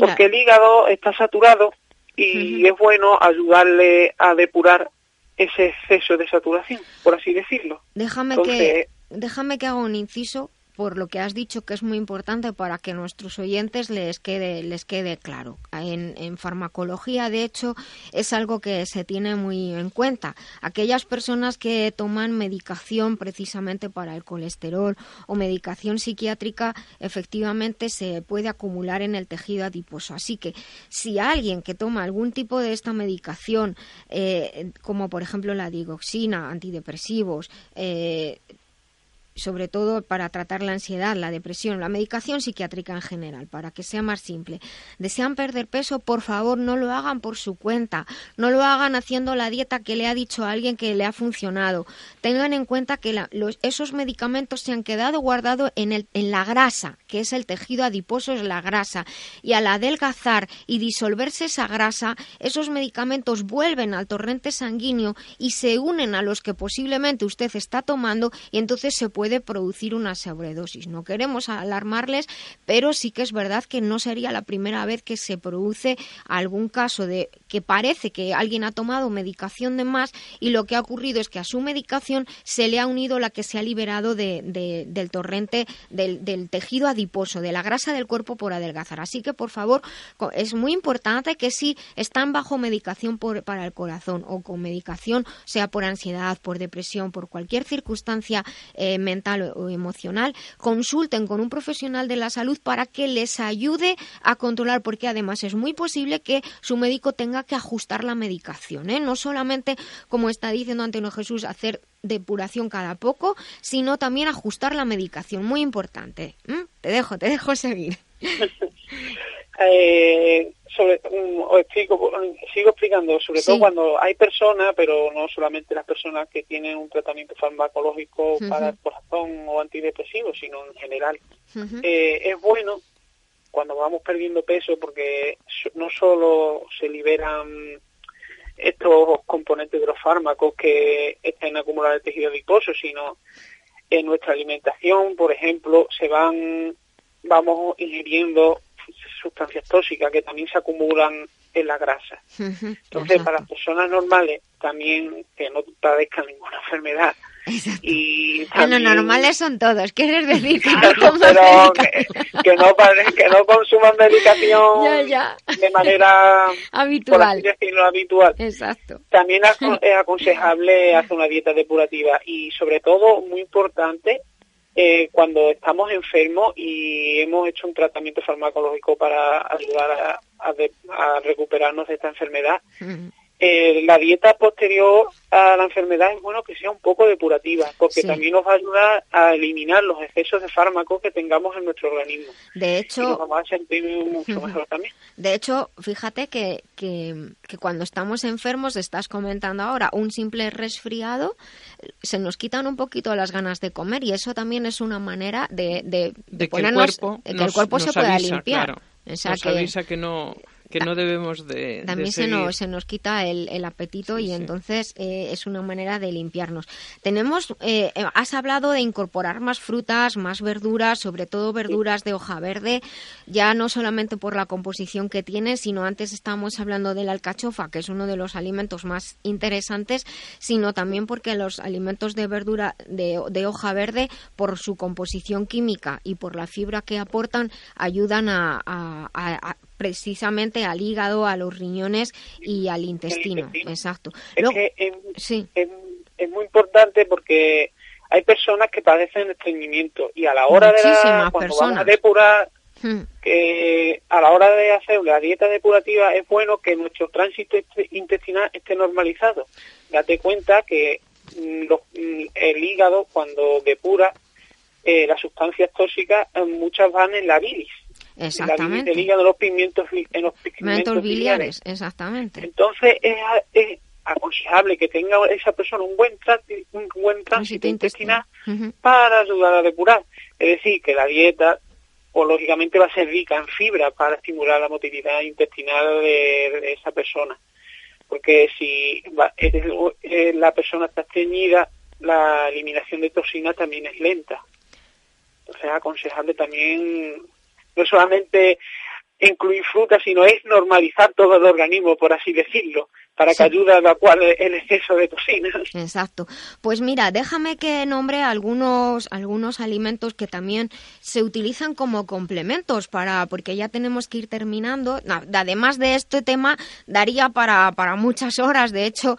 Porque el hígado está saturado y es bueno ayudarle a depurar ese exceso de saturación, por así decirlo. Déjame que déjame que haga un inciso por lo que has dicho que es muy importante para que nuestros oyentes les quede les quede claro. En, farmacología, de hecho, es algo que se tiene muy en cuenta. Aquellas personas que toman medicación precisamente para el colesterol o medicación psiquiátrica, efectivamente se puede acumular en el tejido adiposo. Así que si alguien que toma algún tipo de esta medicación, eh, como por ejemplo la digoxina, antidepresivos, eh, sobre todo para tratar la ansiedad, la depresión, la medicación psiquiátrica en general, para que sea más simple. Desean perder peso, por favor, no lo hagan por su cuenta, no lo hagan haciendo la dieta que le ha dicho a alguien que le ha funcionado. Tengan en cuenta que esos medicamentos se han quedado guardados en, el, en la grasa, que es el tejido adiposo, es la grasa, y al adelgazar y disolverse esa grasa, esos medicamentos vuelven al torrente sanguíneo y se unen a los que posiblemente usted está tomando y entonces se puede puede producir una sobredosis. No queremos alarmarles, pero sí que es verdad que no sería la primera vez que se produce algún caso de que parece que alguien ha tomado medicación de más y lo que ha ocurrido es que a su medicación se le ha unido la que se ha liberado de, del torrente del, tejido adiposo, de la grasa del cuerpo por adelgazar. Así que, por favor, es muy importante que si están bajo medicación por, para el corazón o con medicación, sea por ansiedad, por depresión, por cualquier circunstancia eh, mental o emocional, consulten con un profesional de la salud para que les ayude a controlar, porque además es muy posible que su médico tenga que ajustar la medicación, ¿eh? no solamente, como está diciendo Antonio Jesús, hacer depuración cada poco, sino también ajustar la medicación, muy importante. Te dejo, te dejo seguir. <laughs> eh, sobre, explico, sigo explicando, sobre todo cuando hay personas, pero no solamente las personas que tienen un tratamiento farmacológico para el corazón o antidepresivo, sino en general. eh, es bueno cuando vamos perdiendo peso porque no solo se liberan estos componentes de los fármacos que están acumulados en el tejido adiposo, sino en nuestra alimentación, por ejemplo, se van, vamos ingiriendo sustancias tóxicas que también se acumulan en la grasa. Entonces, para las personas normales, también que no padezcan ninguna enfermedad, Y también... Bueno, normales son todos, ¿quieres decir que no Pero que, no, que no consuman medicación de manera habitual. decirlo, habitual. Exacto. También es aconsejable hacer una dieta depurativa y sobre todo, muy importante, eh, cuando estamos enfermos y hemos hecho un tratamiento farmacológico para ayudar a, recuperarnos de esta enfermedad, eh, la dieta posterior a la enfermedad es bueno que sea un poco depurativa, porque también nos va a ayudar a eliminar los excesos de fármacos que tengamos en nuestro organismo. De hecho, nos vamos a sentir mucho <laughs> mejor también. De hecho, fíjate que, que, cuando estamos enfermos, estás comentando ahora, un simple resfriado, se nos quitan un poquito las ganas de comer y eso también es una manera de, de, ponernos, que el cuerpo, se pueda limpiar. nos avisa que no que no debemos de también se nos se nos quita el, apetito y entonces eh, es una manera de limpiarnos. Tenemos eh, has hablado de incorporar más frutas más verduras sobre todo verduras de hoja verde ya no solamente por la composición que tiene sino antes estábamos hablando de la alcachofa que es uno de los alimentos más interesantes sino también porque los alimentos de verdura de, de hoja verde por su composición química y por la fibra que aportan ayudan a, a precisamente al hígado, a los riñones y al intestino. Exacto. Es que es, sí. es, muy importante porque hay personas que padecen estreñimiento y a la hora de la, cuando van a depurar hmm. que a la hora de hacer la dieta depurativa es bueno que nuestro tránsito intestinal esté normalizado. Date cuenta que mm, mm, el hígado cuando depura eh, las sustancias tóxicas eh, muchas van en la bilis Exactamente. La liga de los pigmentos, en los pigmentos biliares. Exactamente. Entonces es, aconsejable que tenga esa persona un buen, un buen tránsito intestinal para ayudar a depurar. Es decir, que la dieta o lógicamente va a ser rica en fibra para estimular la motilidad intestinal de, esa persona. Porque si eh, la persona está estreñida, la eliminación de toxinas también es lenta. Entonces es aconsejable también no solamente incluir fruta, sino es normalizar todo el organismo, por así decirlo para que ayude a evacuar el exceso de toxinas. Exacto. Pues mira, déjame que nombre algunos algunos alimentos que también se utilizan como complementos para porque ya tenemos que ir terminando. Además de este tema daría para, para muchas horas. De hecho,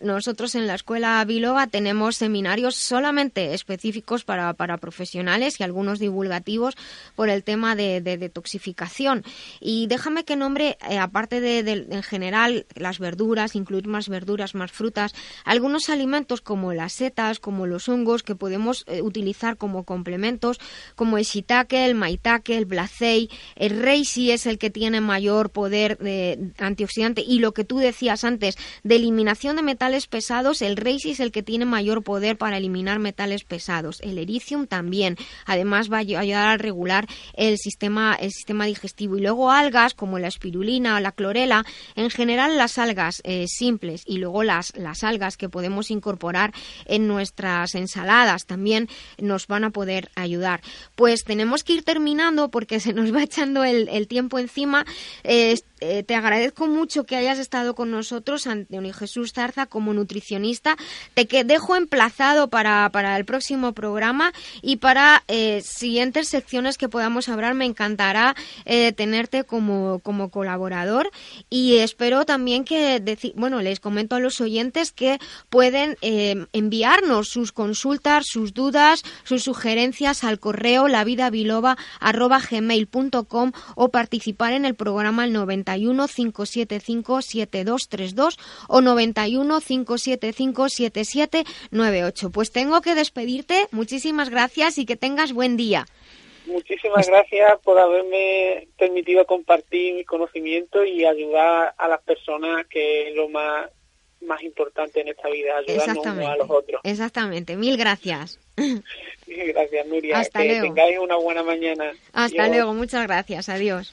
nosotros en la escuela Biloba tenemos seminarios solamente específicos para, para profesionales y algunos divulgativos por el tema de, detoxificación. Y déjame que nombre, eh, aparte de, de en general las verduras incluir más verduras, más frutas, algunos alimentos como las setas, como los hongos que podemos eh, utilizar como complementos, como el shiitake, el maitake, el blacei, el reishi es el que tiene mayor poder de antioxidante y lo que tú decías antes de eliminación de metales pesados, el reishi es el que tiene mayor poder para eliminar metales pesados, el ericium también, además va a ayudar a regular el sistema el sistema digestivo. Y luego algas como la espirulina o la clorela, en general las algas eh, simples y luego las, las algas que podemos incorporar en nuestras ensaladas también nos van a poder ayudar. Pues tenemos que ir terminando porque <laughs> se nos va echando el, el tiempo encima. Eh, eh, te agradezco mucho que hayas estado con nosotros, Antonio Jesús Zarza, como nutricionista. Te que dejo emplazado para, para, el próximo programa y para eh, siguientes secciones que podamos hablar. Me encantará eh, tenerte como, como colaborador y espero también que, bueno, les comento a los oyentes que pueden enviarnos sus consultas, sus dudas, sus sugerencias al correo lavidabiloba.gmail.com o participar en el programa el 90 91 575 7232 o 91 575 7798. Pues tengo que despedirte. Muchísimas gracias y que tengas buen día. Muchísimas gracias por haberme permitido compartir mi conocimiento y ayudar a las personas que es lo más más importante en esta vida, ayudarnos a los otros. Exactamente, mil gracias. <laughs> Mil gracias, Nuria. Hasta que tengáis una buena mañana. Hasta luego, muchas gracias, adiós.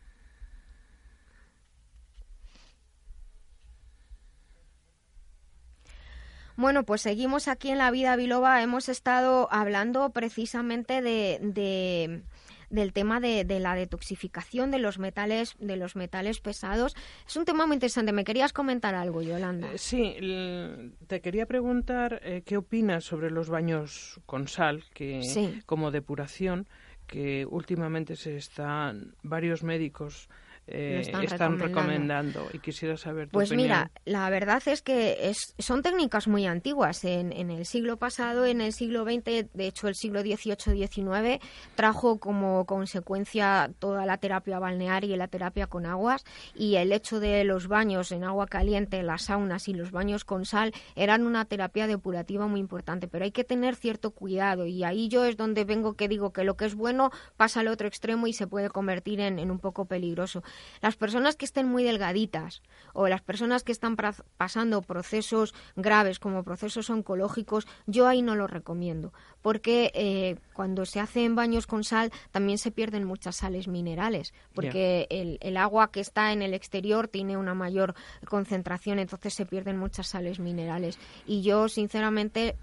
Bueno, pues seguimos aquí en la vida biloba. Hemos estado hablando precisamente de, del tema de, la detoxificación de los metales de los metales pesados. Es un tema muy interesante. ¿Me querías comentar algo, Yolanda? Eh, sí, te quería preguntar eh, qué opinas sobre los baños con sal, que como depuración, que últimamente se están varios médicos eh, están, recomendando. y quisiera saber tu Pues mira, la verdad es que es, son técnicas muy antiguas. En, en, el siglo pasado, en el siglo XX, de hecho el siglo XVIII-XIX, trajo como consecuencia toda la terapia balnearia y la terapia con aguas y el hecho de los baños en agua caliente, las saunas y los baños con sal eran una terapia depurativa muy importante, pero hay que tener cierto cuidado y ahí yo es donde vengo que digo que lo que es bueno pasa al otro extremo y se puede convertir en, en un poco peligroso. Las personas que estén muy delgaditas o las personas que están pasando procesos graves como procesos oncológicos, yo ahí no lo recomiendo, porque eh, cuando se hacen baños con sal también se pierden muchas sales minerales, porque el, agua que está en el exterior tiene una mayor concentración, entonces se pierden muchas sales minerales. Y yo, sinceramente,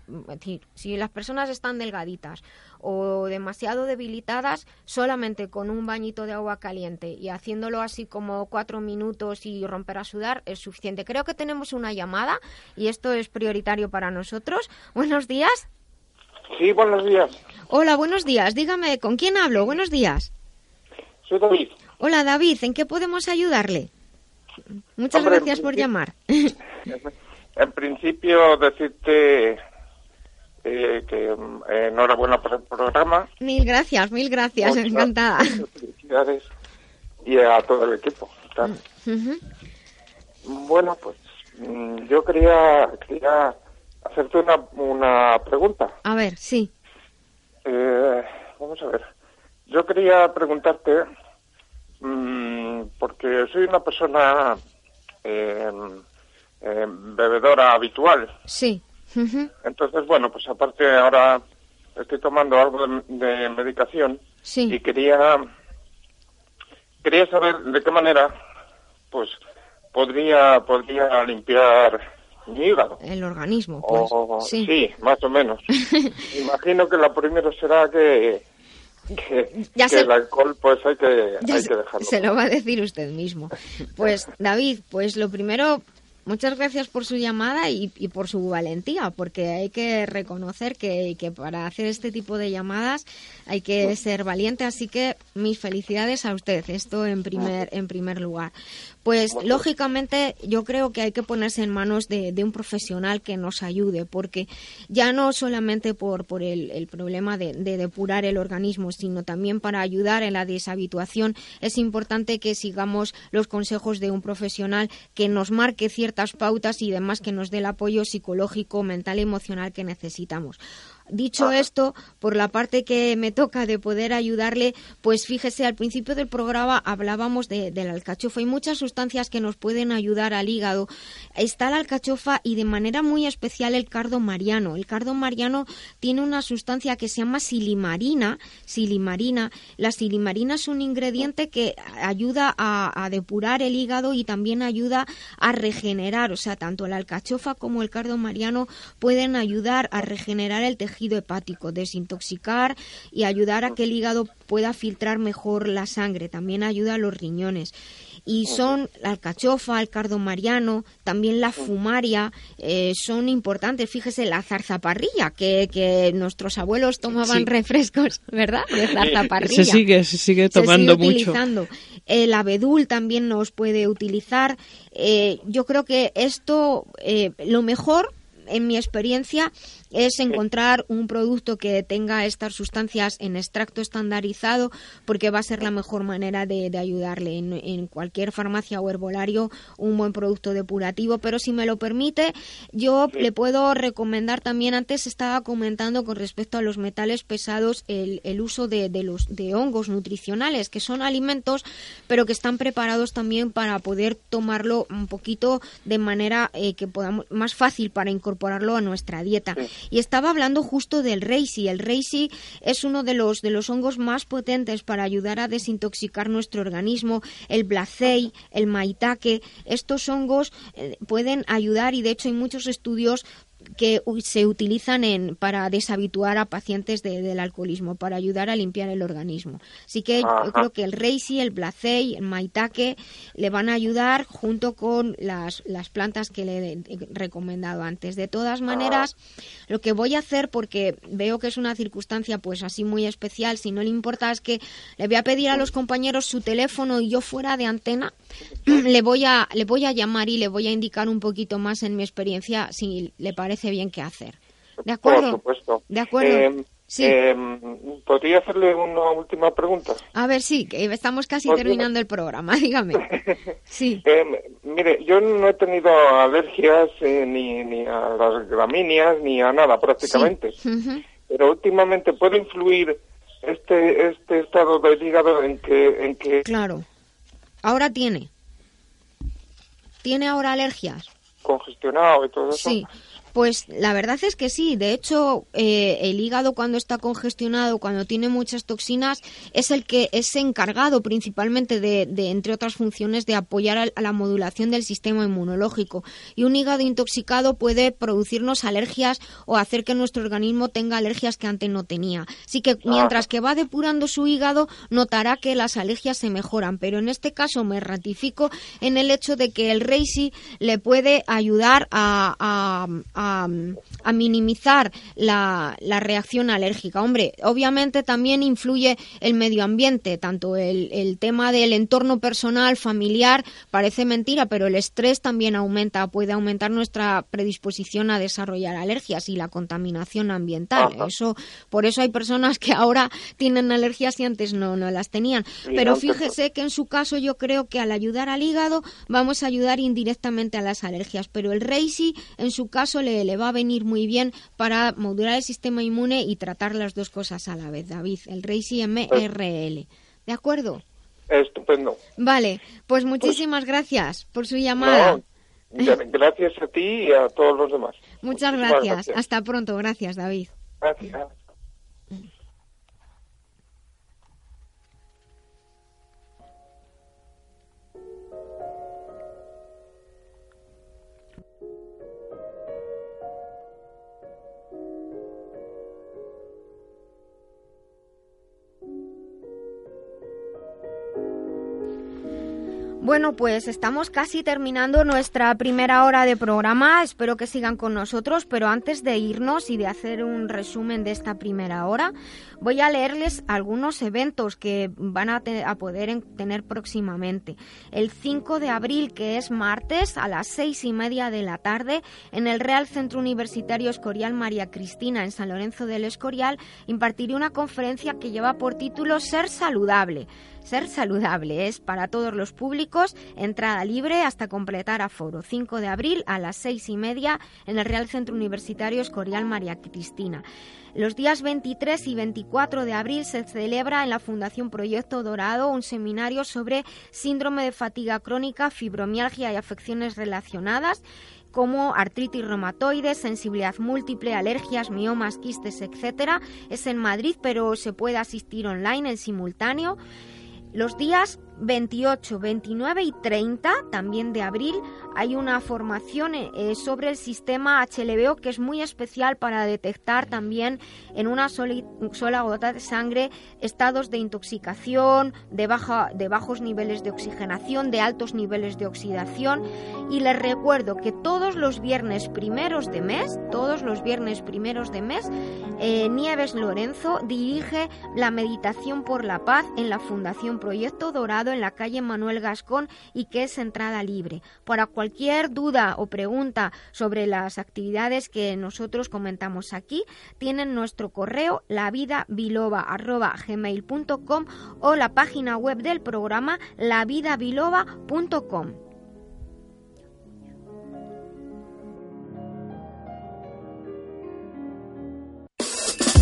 si las personas están delgaditas o demasiado debilitadas, solamente con un bañito de agua caliente y haciéndolo así como cuatro minutos y romper a sudar es suficiente. Creo que tenemos una llamada y esto es prioritario para nosotros. Buenos días. Sí, buenos días. Hola, buenos días. Dígame, ¿con quién hablo? Buenos días. Soy David. Hola, David. ¿En qué podemos ayudarle? Muchas gracias por llamar. <laughs> En principio, decirte que eh, enhorabuena por el programa. Mil gracias, mil gracias, encantada. Felicidades y a todo el equipo. Bueno, pues mm, yo quería, quería hacerte una, una pregunta. A ver, sí. Eh, vamos a ver. Yo quería preguntarte, mm, porque soy una persona eh, bebedora habitual. Sí. Entonces, bueno, pues aparte ahora estoy tomando algo de, medicación y quería quería saber de qué manera pues podría podría limpiar mi hígado. El organismo, pues. sí. más o menos. <laughs> Imagino que lo primero será que que, el alcohol pues hay que, hay que dejarlo. Se lo va a decir usted mismo. Pues David, pues lo primero Muchas gracias por su llamada y, por su valentía, porque hay que reconocer que, que, para hacer este tipo de llamadas hay que ser valiente, así que mis felicidades a usted, esto en primer, en primer lugar. Pues lógicamente yo creo que hay que ponerse en manos de, un profesional que nos ayude, porque ya no solamente por, por el, problema de, depurar el organismo, sino también para ayudar en la deshabituación, es importante que sigamos los consejos de un profesional que nos marque ciertas pautas y demás que nos dé el apoyo psicológico, mental y emocional que necesitamos. Dicho esto, por la parte que me toca de poder ayudarle, pues fíjese, al principio del programa hablábamos de, la alcachofa y muchas sustancias que nos pueden ayudar al hígado. Está la alcachofa y de manera muy especial el cardo mariano. El cardo mariano tiene una sustancia que se llama silimarina. Silimarina. La silimarina es un ingrediente que ayuda a, a depurar el hígado y también ayuda a regenerar. O sea, tanto la alcachofa como el cardo mariano pueden ayudar a regenerar el tejido hepático, desintoxicar y ayudar a que el hígado pueda filtrar mejor la sangre. También ayuda a los riñones y son la alcachofa, el cardo mariano, también la fumaria, eh, son importantes. Fíjese, la zarzaparrilla, que, que nuestros abuelos tomaban refrescos, <laughs> ¿verdad? De zarzaparrilla. Se sigue, se sigue tomando se sigue utilizando. El abedul también nos puede utilizar. Eh, yo creo que esto, eh, lo mejor en mi experiencia es encontrar un producto que tenga estas sustancias en extracto estandarizado porque va a ser la mejor manera de, ayudarle en, cualquier farmacia o herbolario un buen producto depurativo. Pero si me lo permite, yo le puedo recomendar también, antes estaba comentando con respecto a los metales pesados, el, el uso de, de, los, de hongos nutricionales, que son alimentos, pero que están preparados también para poder tomarlo un poquito de manera eh, que podamos más fácil para incorporarlo a nuestra dieta. Y estaba hablando justo del reishi. El reishi es uno de los de los hongos más potentes para ayudar a desintoxicar nuestro organismo. El blacei, el maitake, estos hongos eh, pueden ayudar y de hecho hay muchos estudios que se utilizan en, para deshabituar a pacientes del alcoholismo, para ayudar a limpiar el organismo. Así que yo creo que el Reishi, el Blacei, el Maitake le van a ayudar junto con las, las plantas que le he recomendado antes. De todas maneras, lo que voy a hacer, porque veo que es una circunstancia pues así muy especial, si no le importa es que le voy a pedir a los compañeros su teléfono y yo fuera de antena <clears throat> le voy a le voy a llamar y le voy a indicar un poquito más en mi experiencia si le parece bien qué hacer. ¿De acuerdo? Por supuesto. De acuerdo. Eh, sí. Eh, ¿Podría hacerle una última pregunta? A ver, sí, que estamos casi pues terminando el programa, <laughs> dígame. <laughs> Sí. Eh, mire, yo no he tenido alergias ni, ni a las gramíneas ni a nada prácticamente. Pero últimamente puede influir este este estado del hígado en que en que Claro. Ahora tiene. ¿Tiene ahora alergias? Congestionado y todo eso. Sí. Pues la verdad es que sí. De hecho, eh, el hígado cuando está congestionado, cuando tiene muchas toxinas, es el que es encargado principalmente de, entre otras funciones, de apoyar a, la modulación del sistema inmunológico. Y un hígado intoxicado puede producirnos alergias o hacer que nuestro organismo tenga alergias que antes no tenía. Así que mientras que va depurando su hígado, notará que las alergias se mejoran. Pero en este caso me ratifico en el hecho de que el Reishi le puede ayudar a a, minimizar la, reacción alérgica. Hombre, obviamente también influye el medio ambiente, tanto el, el tema del entorno personal, familiar, parece mentira, pero el estrés también aumenta, puede aumentar nuestra predisposición a desarrollar alergias y la contaminación ambiental. Eso, por eso hay personas que ahora tienen alergias y antes no, no las tenían. Pero fíjese que en su caso yo creo que al ayudar al hígado vamos a ayudar indirectamente a las alergias, pero el Reishi en su caso le le, va a venir muy bien para modular el sistema inmune y tratar las dos cosas a la vez, David, el Reishi MRL. ¿De acuerdo? Estupendo. Vale, pues muchísimas gracias por su llamada. gracias a ti y a todos los demás. Muchas gracias. Hasta pronto. Gracias, David. Gracias. Bueno, pues estamos casi terminando nuestra primera hora de programa. Espero que sigan con nosotros, pero antes de irnos y de hacer un resumen de esta primera hora, voy a leerles algunos eventos que van a, poder tener próximamente. El 5 de abril, que es martes, a las seis y media de la tarde, en el Real Centro Universitario Escorial María Cristina, en San Lorenzo del Escorial, impartiré una conferencia que lleva por título Ser Saludable ser saludable es para todos los públicos, entrada libre hasta completar aforo. 5 de abril a las seis y media en el Real Centro Universitario Escorial María Cristina. Los días 23 y 24 de abril se celebra en la Fundación Proyecto Dorado un seminario sobre síndrome de fatiga crónica, fibromialgia y afecciones relacionadas como artritis reumatoide, sensibilidad múltiple, alergias, miomas, quistes, etc. Es en Madrid, pero se puede asistir online en simultáneo. Los días 28, 29 y 30, también de abril, hay una formación eh, sobre el sistema HLBO que es muy especial para detectar también en una sola gota de sangre estados de intoxicación, de, baja, de bajos niveles de oxigenación, de altos niveles de oxidación. Y les recuerdo que todos los viernes primeros de mes, todos los viernes primeros de mes, eh, Nieves Lorenzo dirige la meditación por la paz en la Fundación Proyecto Dorado en la calle Manuel Gascón y que es entrada libre. Para cualquier duda o pregunta sobre las actividades que nosotros comentamos aquí, tienen nuestro correo lavidabiloba.gmail.com o la página web del programa lavidabiloba.com.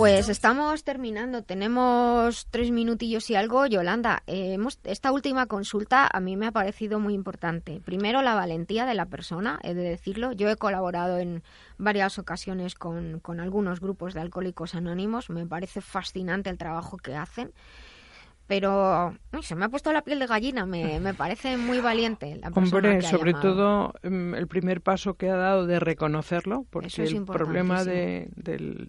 Pues estamos terminando, tenemos tres minutillos y algo. Yolanda, eh, esta última consulta a mí me ha parecido muy importante. Primero, la valentía de la persona, he de decirlo. Yo he colaborado en varias ocasiones con, con algunos grupos de alcohólicos anónimos. Me parece fascinante el trabajo que hacen pero se me ha puesto la piel de gallina, me, <laughs> me parece muy valiente. La Hombre, sobre todo mm, el primer paso que ha dado de reconocerlo, porque el problema de,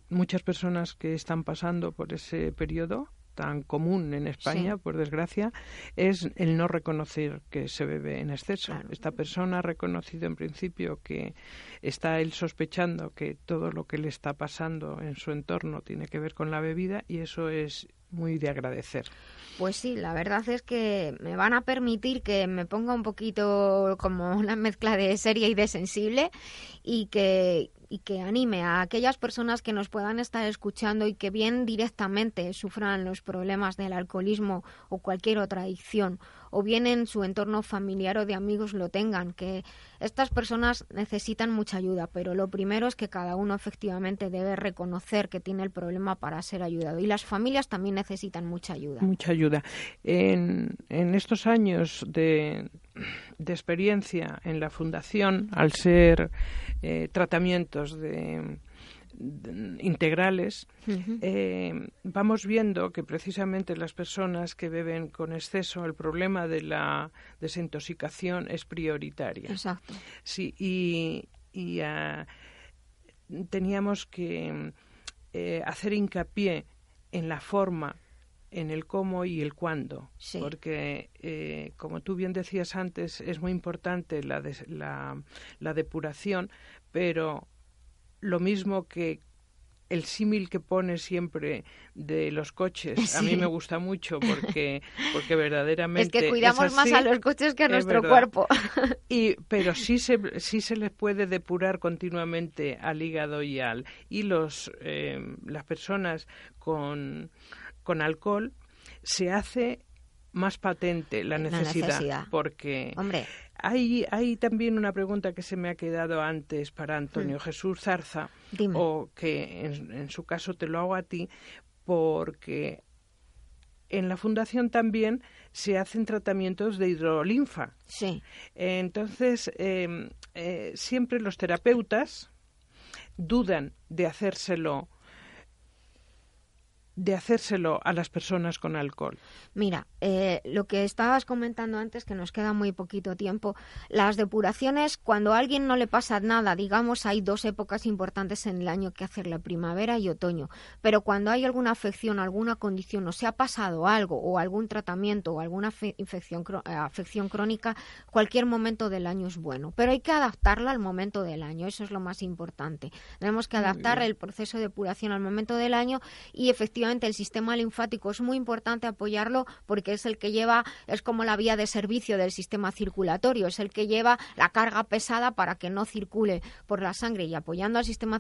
muchas personas que están pasando por ese periodo tan común en España, por desgracia, es el no reconocer que se bebe en exceso. Esta persona ha reconocido en principio que está él sospechando que todo lo que le está pasando en su entorno tiene que ver con la bebida y eso es muy de agradecer. Pues sí, la verdad es que me van a permitir que me ponga un poquito como una mezcla de seria y de sensible y que, y que anime a aquellas personas que nos puedan estar escuchando y que bien directamente sufran los problemas del alcoholismo o cualquier otra adicción o bien en su entorno familiar o de amigos lo tengan, que estas personas necesitan mucha ayuda, pero lo primero es que cada uno efectivamente debe reconocer que tiene el problema para ser ayudado. Y las familias también necesitan mucha ayuda. Mucha ayuda. En, estos años de, de experiencia en la Fundación, al ser eh, tratamientos de integrales, eh, vamos viendo que precisamente las personas que beben con exceso, el problema de la desintoxicación es prioritaria. Exacto. Sí, y, ah, teníamos que eh, hacer hincapié en la forma en el cómo y el cuándo, porque eh, como tú bien decías antes, es muy importante la, la, la depuración, pero lo mismo que el símil que pone siempre de los coches. A mí me gusta mucho porque porque verdaderamente es que cuidamos más a los coches que a nuestro cuerpo. Y pero sí se sí se les puede depurar continuamente al hígado y al y los eh, las personas con con alcohol se hace más patente la necesidad, porque Hombre. Hay, hay también una pregunta que se me ha quedado antes para Antonio mm. Jesús Zarza, o que en, su caso te lo hago a ti, porque en la fundación también se hacen tratamientos de hidrolinfa. Sí. Entonces, em, eh, siempre los terapeutas dudan de hacérselo de hacérselo a las personas con alcohol? Mira, eh, lo que estabas comentando antes, que nos queda muy poquito tiempo, las depuraciones, cuando a alguien no le pasa nada, digamos, hay dos épocas importantes en el año que hacer, la primavera y otoño, pero cuando hay alguna afección, alguna condición, o se ha pasado algo, o algún tratamiento, o alguna infección, eh, afección crónica, cualquier momento del año es bueno, pero hay que adaptarla al momento del año, eso es lo más importante. Tenemos que adaptar el proceso de depuración al momento del año y efectivamente el sistema linfático es muy importante apoyarlo porque es el que lleva, es como la vía de servicio del sistema circulatorio, es el que lleva la carga pesada para que no circule por la sangre y apoyando al sistema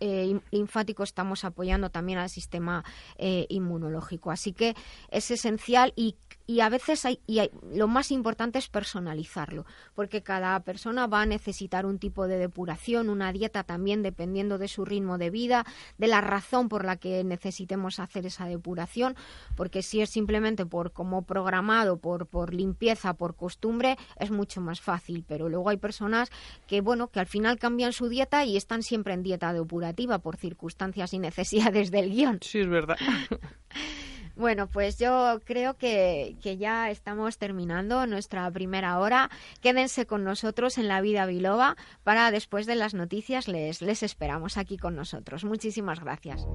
eh, linfático estamos apoyando también al sistema eh, inmunológico. Así que es esencial y y a veces hay, y lo más importante es personalizarlo, porque cada persona va a necesitar un tipo de depuración, una dieta también dependiendo de su ritmo de vida, de la razón por la que necesitemos hacer esa depuración, porque si es simplemente por como programado, por, por limpieza, por costumbre, es mucho más fácil, pero luego hay personas que bueno, que al final cambian su dieta y están siempre en dieta depurativa por circunstancias y necesidades del guion. Sí, es verdad. <laughs> Bueno, pues yo creo que, que, ya estamos terminando nuestra primera hora. Quédense con nosotros en la vida biloba para después de las noticias les, les esperamos aquí con nosotros. Muchísimas gracias.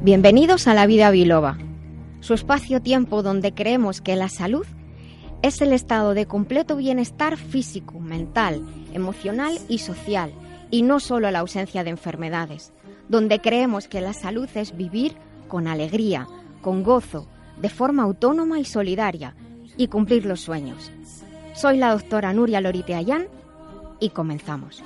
Bienvenidos a la vida biloba, su espacio-tiempo donde creemos que la salud es el estado de completo bienestar físico, mental, emocional y social, y no solo la ausencia de enfermedades, donde creemos que la salud es vivir con alegría, con gozo, de forma autónoma y solidaria, y cumplir los sueños. Soy la doctora Nuria Lorite Ayán y comenzamos.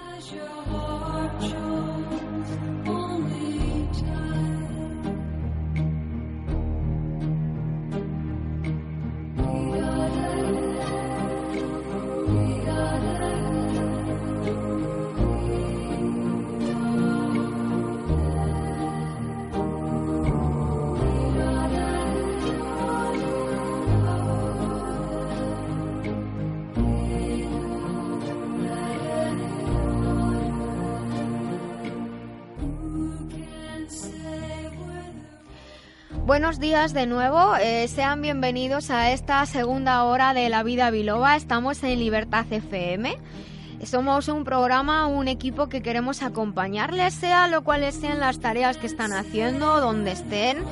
Buenos días de nuevo, eh, sean bienvenidos a esta segunda hora de La Vida Biloba. Estamos en Libertad FM. Somos un programa, un equipo que queremos acompañarles, sea lo cuales sean las tareas que están haciendo, donde estén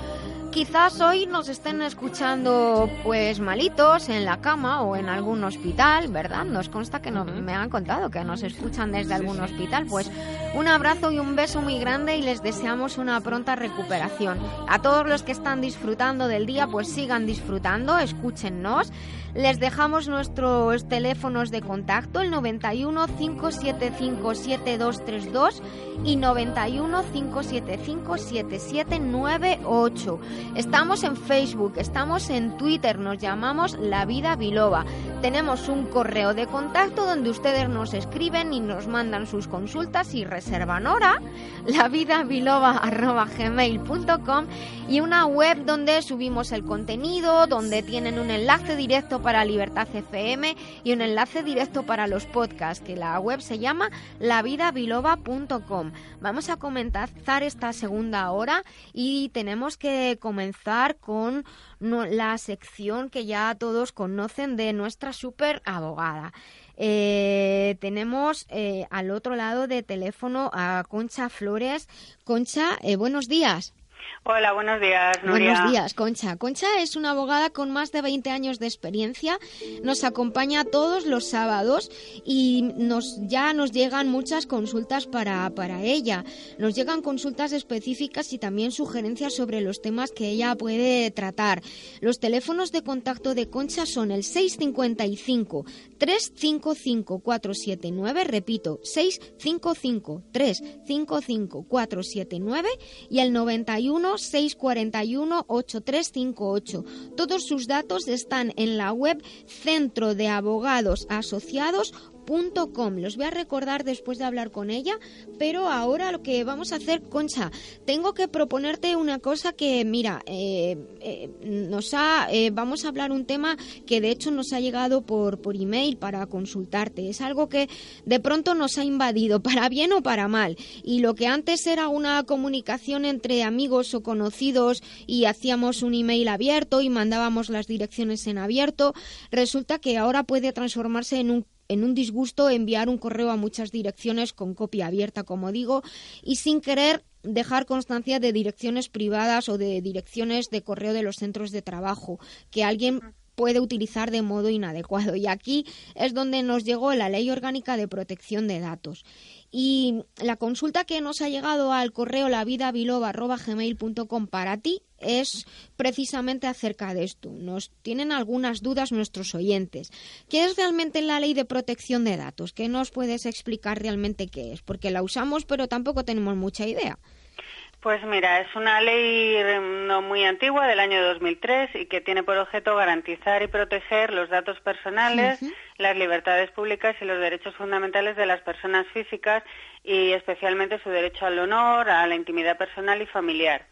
Quizás hoy nos estén escuchando pues malitos en la cama o en algún hospital, ¿verdad? Nos consta que no, me han contado que nos escuchan desde algún hospital. Pues un abrazo y un beso muy grande y les deseamos una pronta recuperación. A todos los que están disfrutando del día, pues sigan disfrutando, escúchennos. Les dejamos nuestros teléfonos de contacto, el 91 575 7232 y 91 575 7798. Estamos en Facebook, estamos en Twitter, nos llamamos La Vida Biloba. Tenemos un correo de contacto donde ustedes nos escriben y nos mandan sus consultas y reservan hora, lavidabiloba.gmail.com y una web donde subimos el contenido, donde tienen un enlace directo para Libertad FM y un enlace directo para los podcasts, que la web se llama lavidabiloba.com. Vamos a comenzar esta segunda hora y tenemos que comenzar con la sección que ya todos conocen de nuestra super abogada. Eh, tenemos eh, al otro lado de teléfono a Concha Flores. Concha, eh, buenos días. Hola, buenos días. Buenos días, Concha. Concha es una abogada con más de 20 años de experiencia. Nos acompaña todos los sábados y nos ya nos llegan muchas consultas para, para ella. Nos llegan consultas específicas y también sugerencias sobre los temas que ella puede tratar. Los teléfonos de contacto de Concha son el 655 355 479, repito, 655 355 479 y el 91 641 8358. Todos sus datos están en la web Centro de Abogados Asociados los voy a recordar después de hablar con ella, pero ahora lo que vamos a hacer, Concha, tengo que proponerte una cosa que, mira, eh, eh, nos ha, eh, vamos a hablar un tema que de hecho nos ha llegado por, por email para consultarte. Es algo que de pronto nos ha invadido, <laughs> para bien o para mal. Y lo que antes era una comunicación entre amigos o conocidos y hacíamos un email abierto y mandábamos las direcciones en abierto, resulta que ahora puede transformarse en un en un disgusto enviar un correo a muchas direcciones con copia abierta, como digo, y sin querer dejar constancia de direcciones privadas o de direcciones de correo de los centros de trabajo que alguien puede utilizar de modo inadecuado. Y aquí es donde nos llegó la Ley Orgánica de Protección de Datos. Y la consulta que nos ha llegado al correo lavidabiloba.gmail.com para ti es precisamente acerca de esto. Nos tienen algunas dudas nuestros oyentes. ¿Qué es realmente la ley de protección de datos? ¿Qué nos puedes explicar realmente qué es? Porque la usamos pero tampoco tenemos mucha idea. Pues mira, es una ley em, no muy antigua del año 2003 y que tiene por objeto garantizar y proteger los datos personales, las libertades públicas y los derechos fundamentales de las personas físicas y especialmente su derecho al honor, a la intimidad personal y familiar.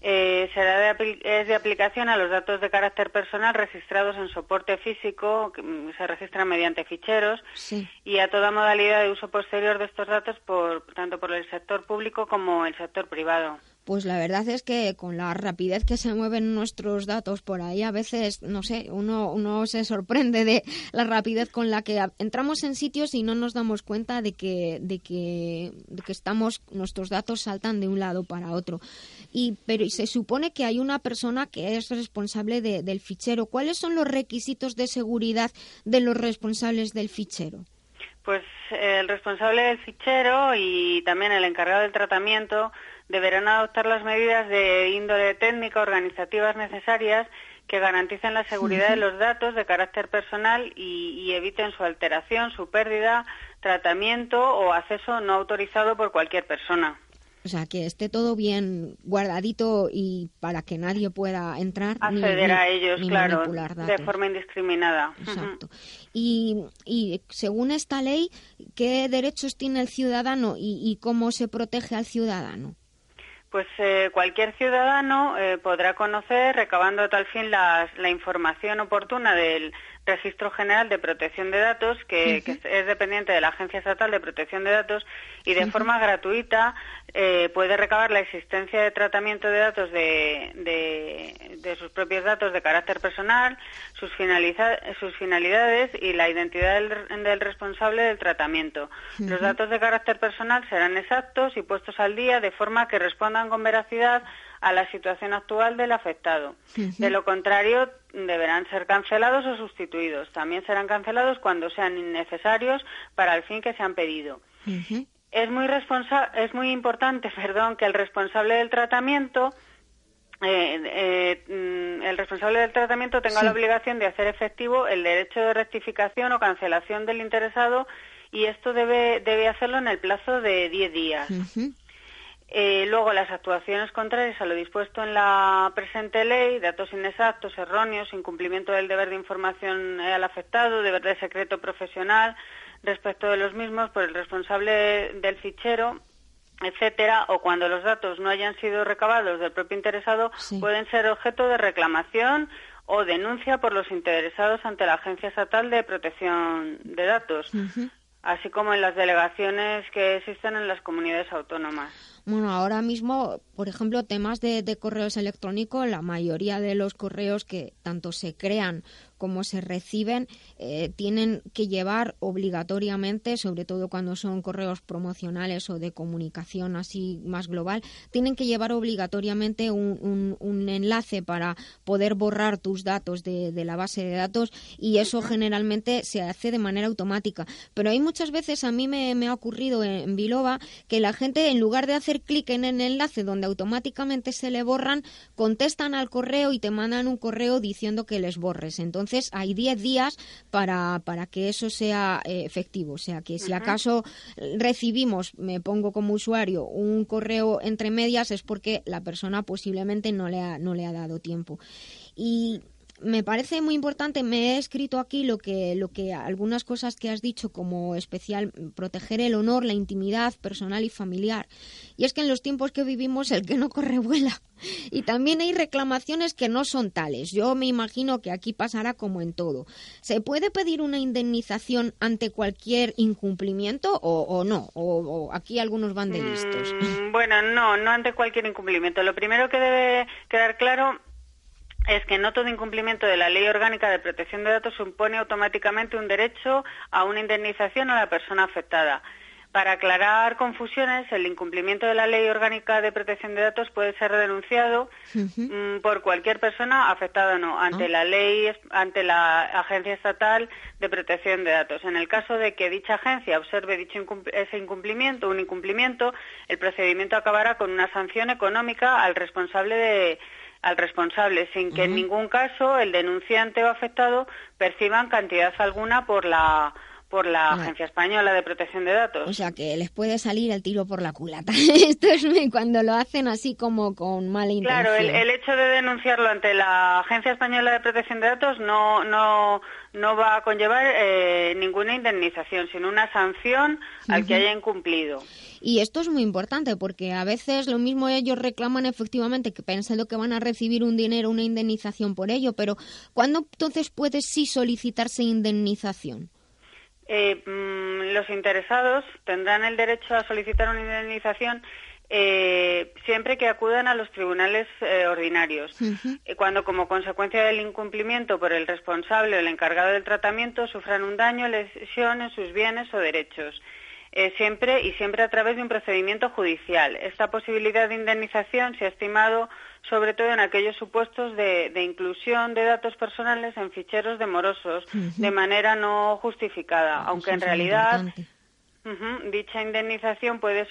Eh, será de, es de aplicación a los datos de carácter personal registrados en soporte físico, que mm, se registran mediante ficheros, y a toda modalidad de uso posterior de estos datos, por, tanto por el sector público como el sector privado. Pues la verdad es que con la rapidez que se mueven nuestros datos por ahí, a veces, no sé, uno, uno se sorprende de la rapidez con la que entramos en sitios y no nos damos cuenta de que, de que, de que estamos, nuestros datos saltan de un lado para otro. Y, pero se supone que hay una persona que es responsable del fichero. ¿Cuáles son los requisitos de seguridad de los responsables del fichero? Pues el responsable del fichero y también el encargado del tratamiento deberán adoptar las medidas de índole técnica organizativas necesarias que garanticen la seguridad de los datos de carácter personal y, eviten su alteración, su pérdida, tratamiento o acceso no autorizado por cualquier persona. O sea, que esté todo bien guardadito y para que nadie pueda entrar. Acceder a ellos, claro, de forma indiscriminada. Exacto. y, y, según esta ley, ¿qué derechos tiene el ciudadano y cómo se protege al ciudadano? Pues eh, cualquier ciudadano eh, podrá conocer, recabando a tal fin la información oportuna del Registro General de Protección de Datos, que, es dependiente de la Agencia Estatal de Protección de Datos, y de forma gratuita eh, puede recabar la existencia de tratamiento de datos de, de, sus propios datos de carácter personal, sus, sus finalidades y la identidad del, responsable del tratamiento. Los datos de carácter personal serán exactos y puestos al día de forma que respondan con veracidad a la situación actual del afectado. De lo contrario, deberán ser cancelados o sustituidos. También serán cancelados cuando sean innecesarios para el fin que se han pedido. Es muy, es muy importante <laughs> perdón, que el responsable del tratamiento eh, eh, mm, el responsable del tratamiento tenga la obligación de hacer efectivo el derecho de rectificación o cancelación del interesado y esto debe, debe hacerlo en el plazo de 10 días. Eh, luego, las actuaciones contrarias a lo dispuesto en la presente ley, datos inexactos, erróneos, incumplimiento del deber de información al afectado, deber de secreto profesional respecto de los mismos por el responsable del fichero, etcétera, o cuando los datos no hayan sido recabados del propio interesado, pueden ser objeto de reclamación o denuncia por los interesados ante la Agencia Estatal de Protección de Datos, así como en las delegaciones que existen en las comunidades autónomas. Bueno, ahora mismo, por ejemplo, temas de, de, correos electrónicos, la mayoría de los correos que tanto se crean como se reciben eh, tienen que llevar obligatoriamente, sobre todo cuando son correos promocionales o de comunicación así más global, tienen que llevar obligatoriamente un, un, enlace para poder borrar tus datos de, de, la base de datos y eso generalmente se hace de manera automática. Pero hay muchas veces, a mí me, me ha ocurrido en, en Biloba, que la gente en lugar de hacer clic en el enlace donde automáticamente se le borran, contestan al correo y te mandan un correo diciendo que les borres. Entonces hay 10 días para, para que eso sea eh, efectivo. O sea que si acaso recibimos, me pongo como usuario, un correo entre medias es porque la persona posiblemente no le ha, no le ha dado tiempo. Y me parece muy importante, me he escrito aquí lo que, lo que algunas cosas que has dicho como especial proteger el honor, la intimidad personal y familiar. Y es que en los tiempos que vivimos el que no corre vuela. <laughs> Y también hay reclamaciones que no son tales. Yo me imagino que aquí pasará como en todo. ¿Se puede pedir una indemnización ante cualquier incumplimiento o, no? O, aquí algunos van de listos. Mm, bueno, no, no ante cualquier incumplimiento. Lo primero que debe quedar claro es que no todo incumplimiento de la Ley Orgánica de Protección de Datos supone automáticamente un derecho a una indemnización a la persona afectada. Para aclarar confusiones, el incumplimiento de la Ley Orgánica de Protección de Datos puede ser denunciado mm, por cualquier persona afectada o no ante ah. la ley, ante la Agencia Estatal de Protección de Datos. En el caso de que dicha agencia observe dicho ese incumplimiento, un incumplimiento, el procedimiento acabará con una sanción económica al responsable de al responsable, sin que en ningún caso el denunciante o afectado perciban cantidad alguna por la por la Agencia Española de Protección de Datos. O sea que les puede salir el tiro por la culata. <laughs> Esto es cuando lo hacen así como con mala intención. Claro, el, hecho de denunciarlo ante la Agencia Española de Protección de Datos no no no va a conllevar eh, ninguna indemnización, sino una sanción al que haya incumplido. Y esto es muy importante porque a veces lo mismo ellos reclaman efectivamente que pensando que van a recibir un dinero, una indemnización por ello, pero ¿cuándo entonces puede sí solicitarse indemnización? Eh, mm, los interesados tendrán el derecho a solicitar una indemnización eh, siempre que acudan a los tribunales eh, ordinarios. Cuando, como consecuencia del incumplimiento por el responsable o el encargado del tratamiento, sufran un daño, lesión en sus bienes o derechos. siempre y siempre a través de un procedimiento judicial. Esta posibilidad de indemnización se ha estimado sobre todo en aquellos supuestos de, inclusión de datos personales en ficheros de morosos de manera no justificada, aunque en realidad Dicha indemnización puede,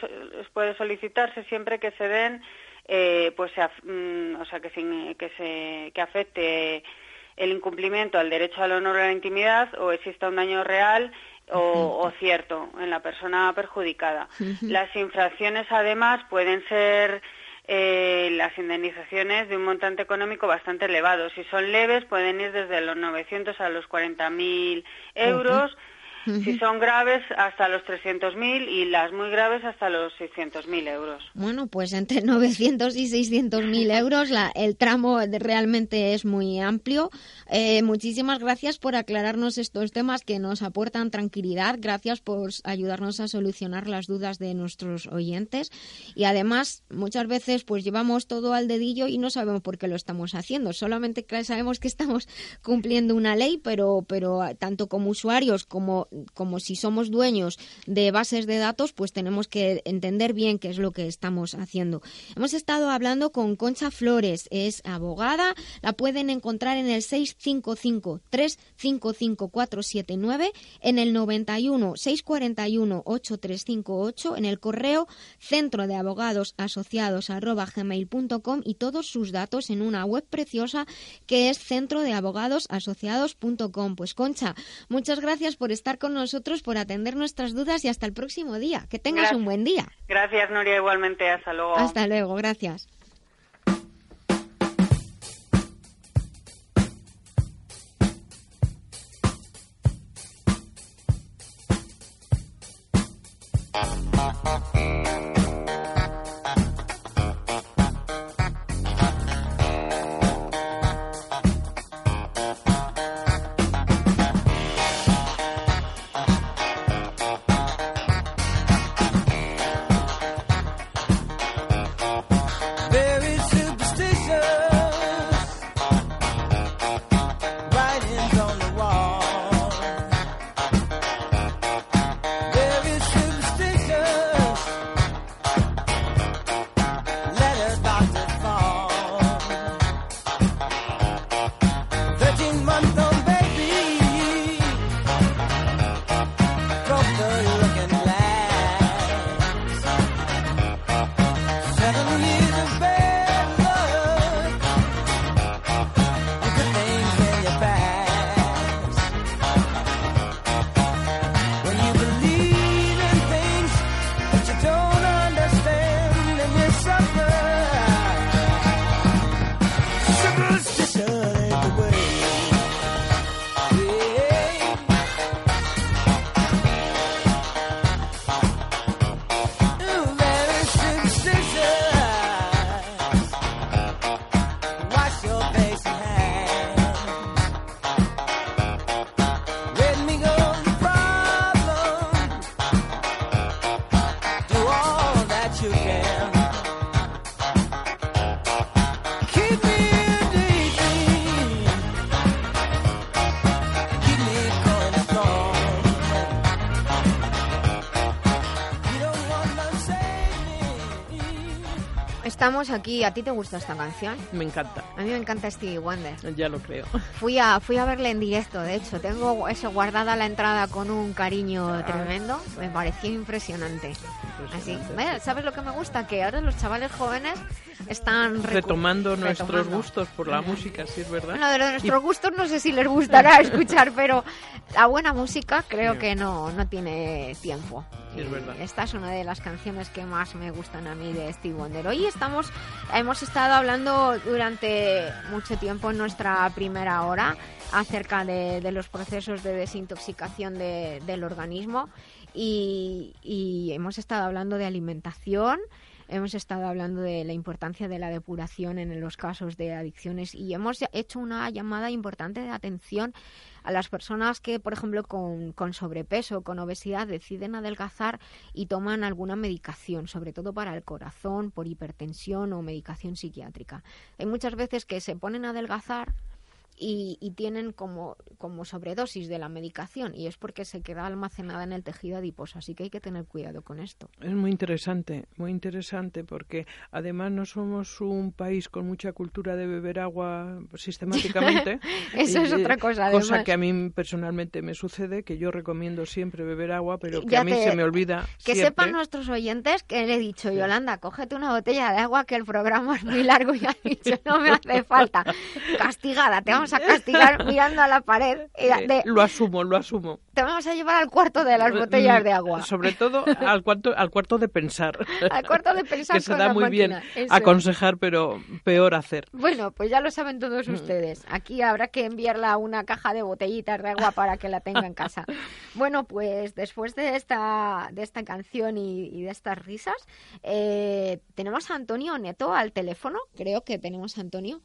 puede solicitarse siempre que se den, eh, pues, mm, o sea, que, que, se, que afecte el incumplimiento al derecho al honor a la intimidad o exista un daño real o, cierto en la persona perjudicada. Las infracciones, además, pueden ser eh, las indemnizaciones de un montante económico bastante elevado. Si son leves, pueden ir desde los 900 a los 40.000 euros. Si son graves, hasta los 300.000 y las muy graves hasta los 600.000 euros. Bueno, pues entre <laughs> 900 y 600.000 euros la, el tramo realmente es muy amplio. Eh, muchísimas gracias por aclararnos estos temas que nos aportan tranquilidad. Gracias por ayudarnos a solucionar las dudas de nuestros oyentes. Y además, muchas veces pues llevamos todo al dedillo y no sabemos por qué lo estamos haciendo. Solamente sabemos que estamos cumpliendo una ley, pero, pero tanto como usuarios como como si somos dueños de bases de datos, pues tenemos que entender bien qué es lo que estamos haciendo. Hemos estado hablando con Concha Flores, es abogada, la pueden encontrar en el 655 355 479, en el 91 641 8358, en el correo centro de abogados asociados gmail.com y todos sus datos en una web preciosa que es centro de abogados asociados.com. Pues Concha, muchas gracias por estar con nosotros, por atender nuestras dudas y hasta el próximo día. Que tengas un buen día. Gracias, Nuria, igualmente. Hasta luego. Hasta luego, gracias. Estamos aquí. ¿A ti te gusta esta canción? Me encanta. A mí me encanta Stevie Wonder. Ya lo creo. Fui a, fui a verle en directo, de hecho. Tengo eso guardada la entrada con un cariño ah. tremendo. Me pareció impresionante. Así. ¿Sabes lo que me gusta? Que ahora los chavales jóvenes están retomando nuestros gustos por la música, sí es verdad. Bueno, de nuestros gustos no sé si les gustará <laughs> escuchar, pero la buena música creo que no, no tiene tiempo. Esta es una de las canciones que más me gustan a mí de Steve Wonder. Hoy estamos, hemos estado hablando durante mucho tiempo en nuestra primera hora acerca de, los procesos de desintoxicación del organismo y hemos estado hablando de alimentación, hemos estado hablando de la importancia de la depuración en los casos de adicciones y hemos hecho una llamada importante de atención a las personas que, por ejemplo, con, con sobrepeso, con obesidad, deciden adelgazar y toman alguna medicación, sobre todo para el corazón, por hipertensión o medicación psiquiátrica. Hay muchas veces que se ponen a adelgazar y, tienen como, como sobredosis de la medicación y es porque se queda almacenada en el tejido adiposo. Así que hay que tener cuidado con esto. Es muy interesante, muy interesante porque además no somos un país con mucha cultura de beber agua sistemáticamente. <laughs> Eso es otra cosa. Cosa que a mí personalmente me sucede, que yo recomiendo siempre beber agua, pero que a mí se me olvida. Que sepan nuestros oyentes que le he dicho, Yolanda, cógete una botella de agua que el programa es muy largo y <laughs> ha dicho, no me hace falta. Castigada, te vamos a castigar <laughs> mirando a la pared. lo asumo, lo asumo. Te vamos a llevar al cuarto de las botellas de agua. Sobre todo <laughs> al cuarto, al cuarto de pensar. Al cuarto de pensar. <laughs> que se da muy bien aconsejar, pero peor hacer. Bueno, pues ya lo saben todos mm. ustedes. Aquí habrá que enviarla una caja de botellitas de agua para que la tenga en casa. Bueno, pues después de esta, de esta canción y, de estas risas, eh, tenemos a Antonio Neto al teléfono. Creo que tenemos a Antonio.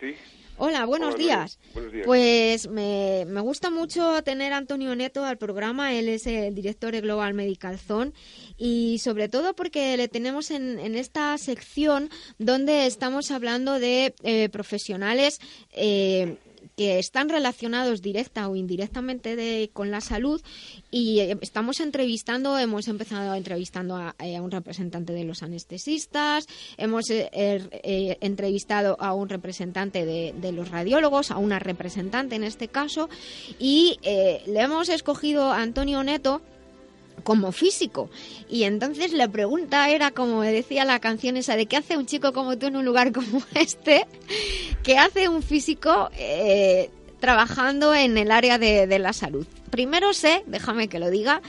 Sí. Hola, buenos, días. Pues me, me, gusta mucho tener a Antonio Neto al programa. Él es el director de Global Medical Zone y sobre todo porque le tenemos en, en esta sección donde estamos hablando de eh, profesionales eh, que están relacionados directa o indirectamente con la salud y eh, estamos entrevistando, hemos empezado entrevistando a, eh, un representante de los anestesistas, hemos eh, er, entrevistado a un representante de, los radiólogos, a una representante en este caso, y le hemos escogido a Antonio Neto como físico. Y entonces la pregunta era, como decía la canción esa, de qué hace un chico como tú en un lugar <laughs> como este, qué hace un físico eh, trabajando en el área de, de la salud. Primero sé, déjame que lo diga,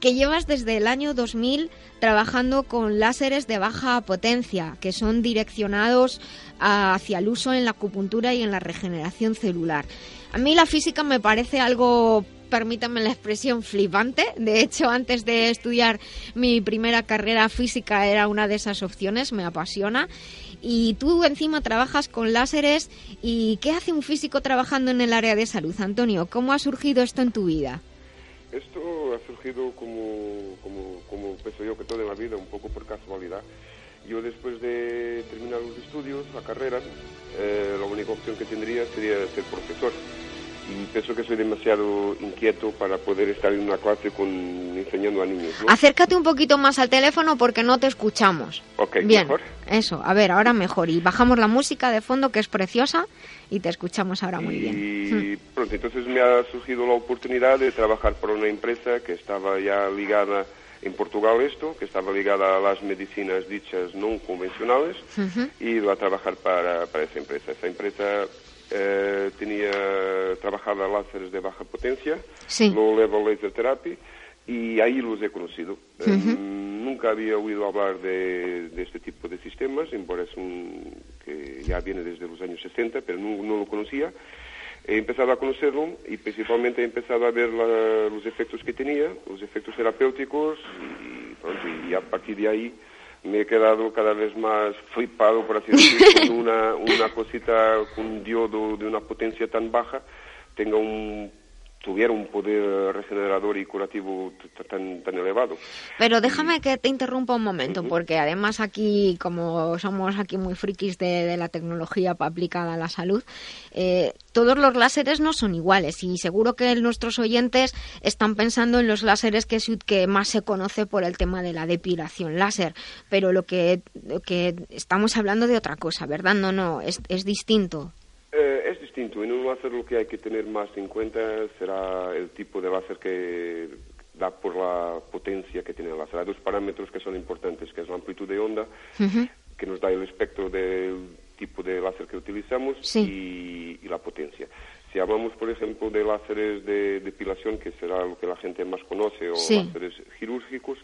que llevas desde el año 2000 trabajando con láseres de baja potencia, que son direccionados hacia el uso en la acupuntura y en la regeneración celular. A mí la física me parece algo permítanme la expresión, flipante. De hecho, antes de estudiar mi primera carrera física era una de esas opciones, me apasiona. Y tú encima trabajas con láseres. ¿Y qué hace un físico trabajando en el área de salud, Antonio? ¿Cómo ha surgido esto en tu vida? Esto ha surgido como, como, como pienso yo que toda la vida, un poco por casualidad. Yo después de terminar los estudios, la carrera, eh, la única opción que tendría sería ser profesor y pienso que soy demasiado inquieto para poder estar en una clase con enseñando a niños. Acércate un poquito más al teléfono porque no te escuchamos. Ok, Bien, mejor. Eso, a ver, ahora mejor. Y bajamos la música de fondo que es preciosa y te escuchamos ahora muy bien. Y hmm. pronto, entonces me ha surgido la oportunidad de trabajar por una empresa que estaba ya ligada en Portugal esto, que estaba ligada a las medicinas dichas no convencionales, y iba a trabajar para, para esa empresa. Esa empresa eh, tenía trabajado a láseres de baja potencia, low level laser therapy, y ahí los he conocido. Eh, nunca había oído hablar de, este tipo de sistemas, embora es un que ya viene desde los años 60, pero no, lo conocía. He empezado a conocerlo y principalmente he empezado a ver los efectos que tenía, los efectos terapéuticos y, y a partir de ahí me he quedado cada vez más flipado, por así decirlo, <laughs> con una, una cosita, con un diodo de una potencia tan baja, tenga un tuviera un poder regenerador y curativo tan, tan elevado. Pero déjame que te interrumpa un momento, porque además aquí, como somos aquí muy frikis de, la tecnología aplicada a la salud, eh, todos los láseres no son iguales y seguro que nuestros oyentes están pensando en los láseres que, que más se conoce por el tema de la depilación láser, pero lo que, que estamos hablando de otra cosa, ¿verdad? No, no, es, es distinto. Eh, es distinto. En un láser lo que hay que tener más en cuenta será el tipo de láser que da por la potencia que tiene el láser. Hay dos parámetros que son importantes, que es la amplitud de onda, que nos da el espectro del tipo de láser que utilizamos, y, la potencia. Si hablamos, por ejemplo, de láseres de depilación, que será lo que la gente más conoce, o láseres quirúrgicos,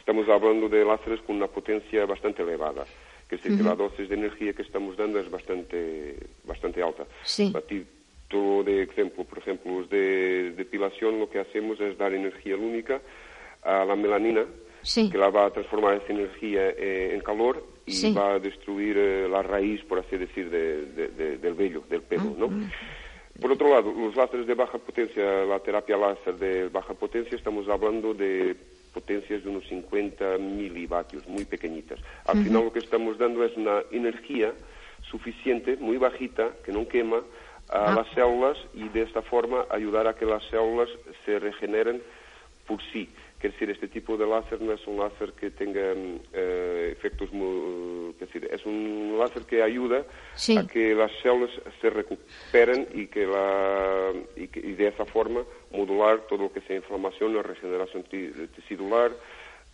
estamos hablando de láseres con una potencia bastante elevada que, sí, que la dosis de energía que estamos dando es bastante, bastante alta. Sí. A título de ejemplo, por ejemplo, los de depilación lo que hacemos es dar energía lúmica a la melanina que la va a transformar esa energía en calor y va a destruir la raíz, por así decir, del vello, del pelo, ¿no? Mm. Por otro lado, los láseres de baja potencia, la terapia láser de baja potencia, estamos hablando de potencias de unos 50 milivatios, muy pequeñitas. Al final lo que estamos dando es una energía suficiente, muy bajita, que no quema a ah. las células y de esta forma ayudar a que las células se regeneren por sí. Quiere decir, este tipo de láser no es un láser que tenga eh, efectos muy... decir, es un láser que ayuda a que las células se recuperen y que, la, y, de esa forma modular todo lo que sea inflamación, la regeneración tecidular,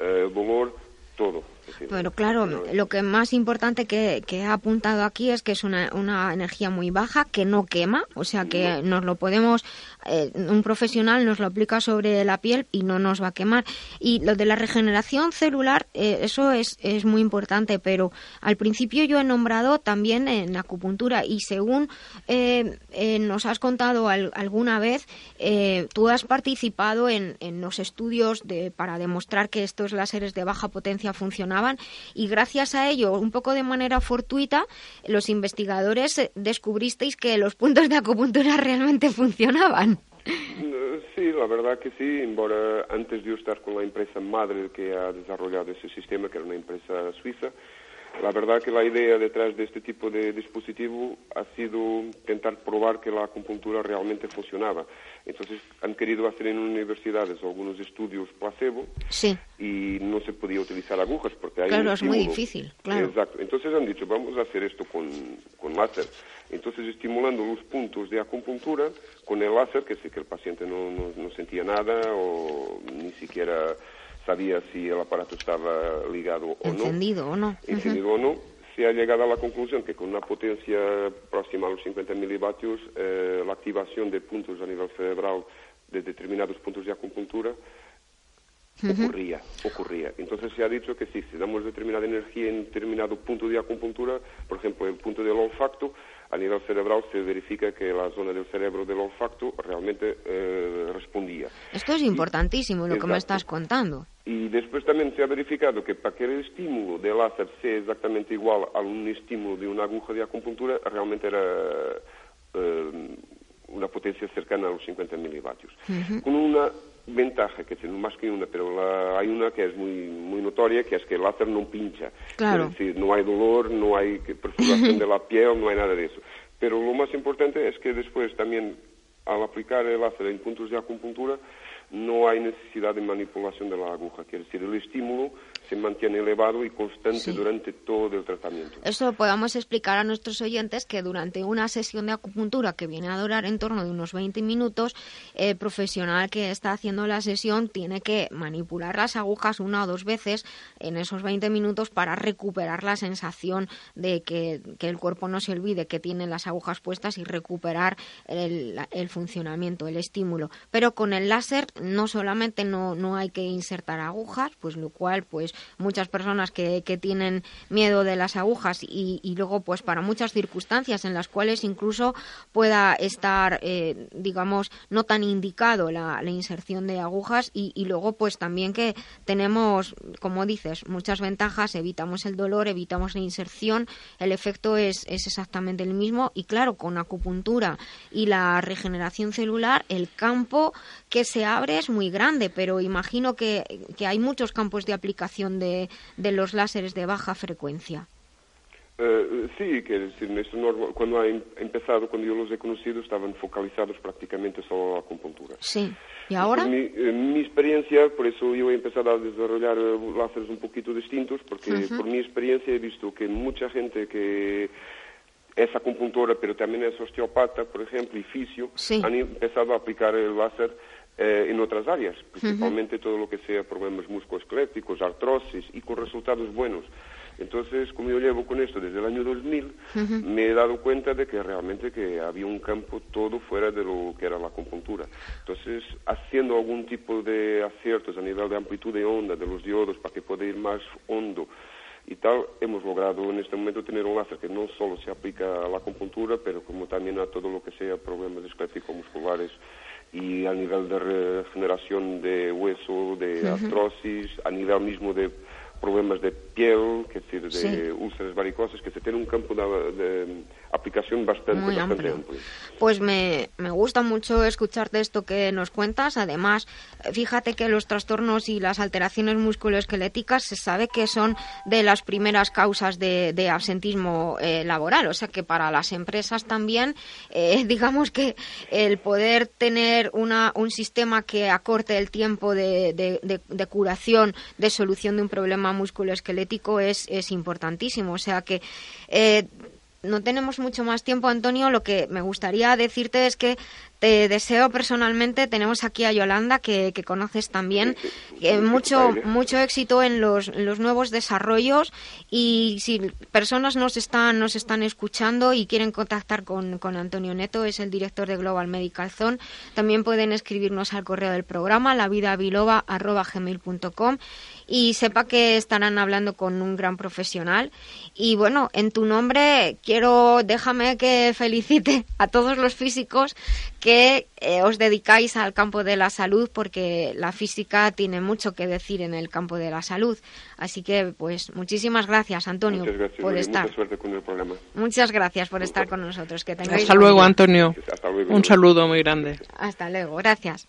eh, dolor, todo. Pero claro, lo que más importante que, que, ha apuntado aquí es que es una, una, energía muy baja, que no quema, o sea que nos lo podemos, eh, un profesional nos lo aplica sobre la piel y no nos va a quemar. Y lo de la regeneración celular, eh, eso es, es muy importante, pero al principio yo he nombrado también en acupuntura y según eh, nos has contado alguna vez, tú has participado en, en los estudios de, para demostrar que estos láseres de baja potencia funcionan y gracias a ello, un poco de manera fortuita, los investigadores eh, descubristeis que los puntos de acupuntura <laughs> realmente funcionaban. Sí, la verdad que sí, embora antes de estar con la empresa madre que ha desarrollado ese sistema, que era una empresa suiza, la verdad que la idea detrás de este tipo de dispositivo ha sido intentar probar que la acupuntura realmente funcionaba. Entonces han querido hacer en universidades algunos estudios placebo y no se podía utilizar agujas porque hay Claro, es muy difícil, claro. Exacto. Entonces han dicho, vamos a hacer esto con, con láser. Entonces estimulando los puntos de acupuntura con el láser, que sé que el paciente no, no sentía nada o ni siquiera sabía si el aparato estaba ligado o no. Encendido o no. Encendido o no. Se ha llegado a la conclusión que con una potencia próxima a los 50 milivatios, eh, la activación de puntos a nivel cerebral de determinados puntos de acupuntura ocurría, ocurría. Entonces se ha dicho que sí, si damos determinada energía en determinado punto de acupuntura, por ejemplo, el punto del olfacto, a nivel cerebral se verifica que la zona del cerebro del olfacto realmente eh, respondía. Esto es importantísimo lo que me estás contando. Y después también se ha verificado que para que el estímulo del láser sea exactamente igual a un estímulo de una aguja de acupuntura, realmente era eh, una potencia cercana a los 50 milivatios. Con una ventaja, que no más que una, pero hay una que es muy, muy notoria, que es que el láser no pincha. Claro. Es decir, no hay dolor, no hay perforación <laughs> de la piel, no hay nada de eso. Pero lo más importante es que después también, al aplicar el láser en puntos de acupuntura, no hay necesidad de manipulación de la aguja. Quiere decir, el estímulo se mantiene elevado y constante durante todo el tratamiento. Eso podamos explicar a nuestros oyentes que durante una sesión de acupuntura que viene a durar en torno de unos 20 minutos, el profesional que está haciendo la sesión tiene que manipular las agujas una o dos veces en esos 20 minutos para recuperar la sensación de que, el cuerpo no se olvide que tiene las agujas puestas y recuperar el, el funcionamiento, el estímulo. Pero con el láser no solamente no, no hay que insertar agujas, pues lo cual pues muchas personas que, que tienen miedo de las agujas y, luego pues para muchas circunstancias en las cuales incluso pueda estar eh, digamos no tan indicado la, la inserción de agujas y, y, luego pues también que tenemos como dices muchas ventajas evitamos el dolor evitamos la inserción el efecto es, es exactamente el mismo y claro con acupuntura y la regeneración celular el campo que se abre es muy grande pero imagino que, que hay muchos campos de aplicación de, de los láseres de baja frecuencia. Uh, sí, quer decir, esto cuando ha em, empezado, cuando yo los he conocido, estaban focalizados prácticamente solo a la acupuntura. Sí, ¿y ahora? Mi, eh, mi, experiencia, por eso yo he empezado a desarrollar eh, láseres un poquito distintos, porque uh -huh. por mi experiencia he visto que mucha gente que es acupuntora, pero también es osteopata, por ejemplo, y fisio, sí. han empezado a aplicar el láser eh, en otras áreas, principalmente uh -huh. todo lo que sea problemas musculoesqueléticos, artrosis y con resultados buenos. Entonces, como yo llevo con esto desde el año 2000, uh -huh. me he dado cuenta de que realmente que había un campo todo fuera de lo que era la acupuntura. Entonces, haciendo algún tipo de aciertos a nivel de amplitud de onda de los diodos para que pueda ir más hondo y tal, hemos logrado en este momento tener un láser que no solo se aplica a la acupuntura, pero como también a todo lo que sea problemas esqueléticos musculares y a nivel de regeneración de hueso, de artrosis, a nivel mismo de problemas de piel, que decir, de úlceras varicosas, que se tiene un campo de, aplicación bastante, bastante amplio. Pues me, me gusta mucho escucharte esto que nos cuentas. Además, fíjate que los trastornos y las alteraciones musculoesqueléticas se sabe que son de las primeras causas de, de absentismo eh, laboral. O sea que para las empresas también, eh, <laughs> digamos que el poder tener una, un sistema que acorte el tiempo de, de, de curación, de solución de un problema musculoesquelético es, es importantísimo. O sea que eh, no tenemos mucho más tiempo, Antonio. Lo que me gustaría decirte es que te deseo personalmente, tenemos aquí a Yolanda, que, conoces también, mucho, mucho éxito en los, nuevos desarrollos y si personas nos están, nos están escuchando y quieren contactar con, con Antonio Neto, es el director de Global Medical Zone, también pueden escribirnos al correo del programa, lavidabiloba.gmail.com y sepa que estarán hablando con un gran profesional. Y bueno, en tu nombre quiero, déjame que felicite a todos los físicos que eh, os dedicáis al campo de la salud porque la física tiene mucho que decir en el campo de la salud. Así que, pues, muchísimas gracias, Antonio, por estar. Mucha suerte con el programa. Muchas gracias por estar con nosotros. Que Hasta luego, Antonio. Un saludo muy grande. Hasta luego. Gracias.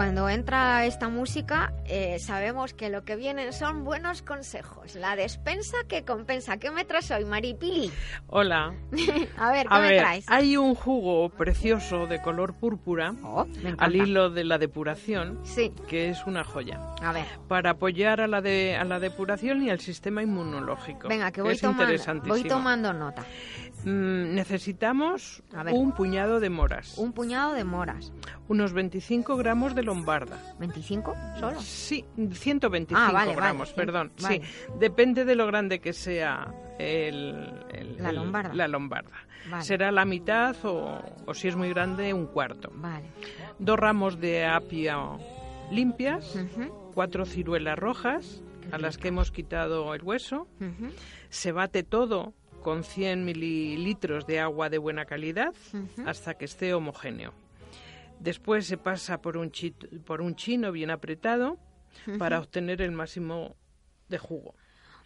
Cuando entra esta música, eh, sabemos que lo que vienen son buenos consejos. La despensa que compensa. ¿Qué me traes hoy, Maripili? Hola. <laughs> a ver, ¿qué me traes? Hay un jugo precioso de color púrpura oh, al hilo de la depuración, sí. que es una joya. A ver. Para apoyar a la, de, a la depuración y al sistema inmunológico. Venga, que voy, tomando, voy tomando nota. Mm, necesitamos un puñado de moras. Un puñado de moras. Unos 25 gramos de lombarda. ¿25 solo? Sí, 125 ah, gramos, perdón. Sí, depende de lo grande que sea el, la lombarda. la lombarda. Será la mitad o, si es muy grande, un cuarto. Vale. Dos ramos de apio limpias, cuatro ciruelas rojas a las que hemos quitado el hueso. Se bate todo con 100 mililitros de agua de buena calidad hasta que esté homogéneo. Después se pasa por un, por un chino bien apretado para obtener el máximo de jugo.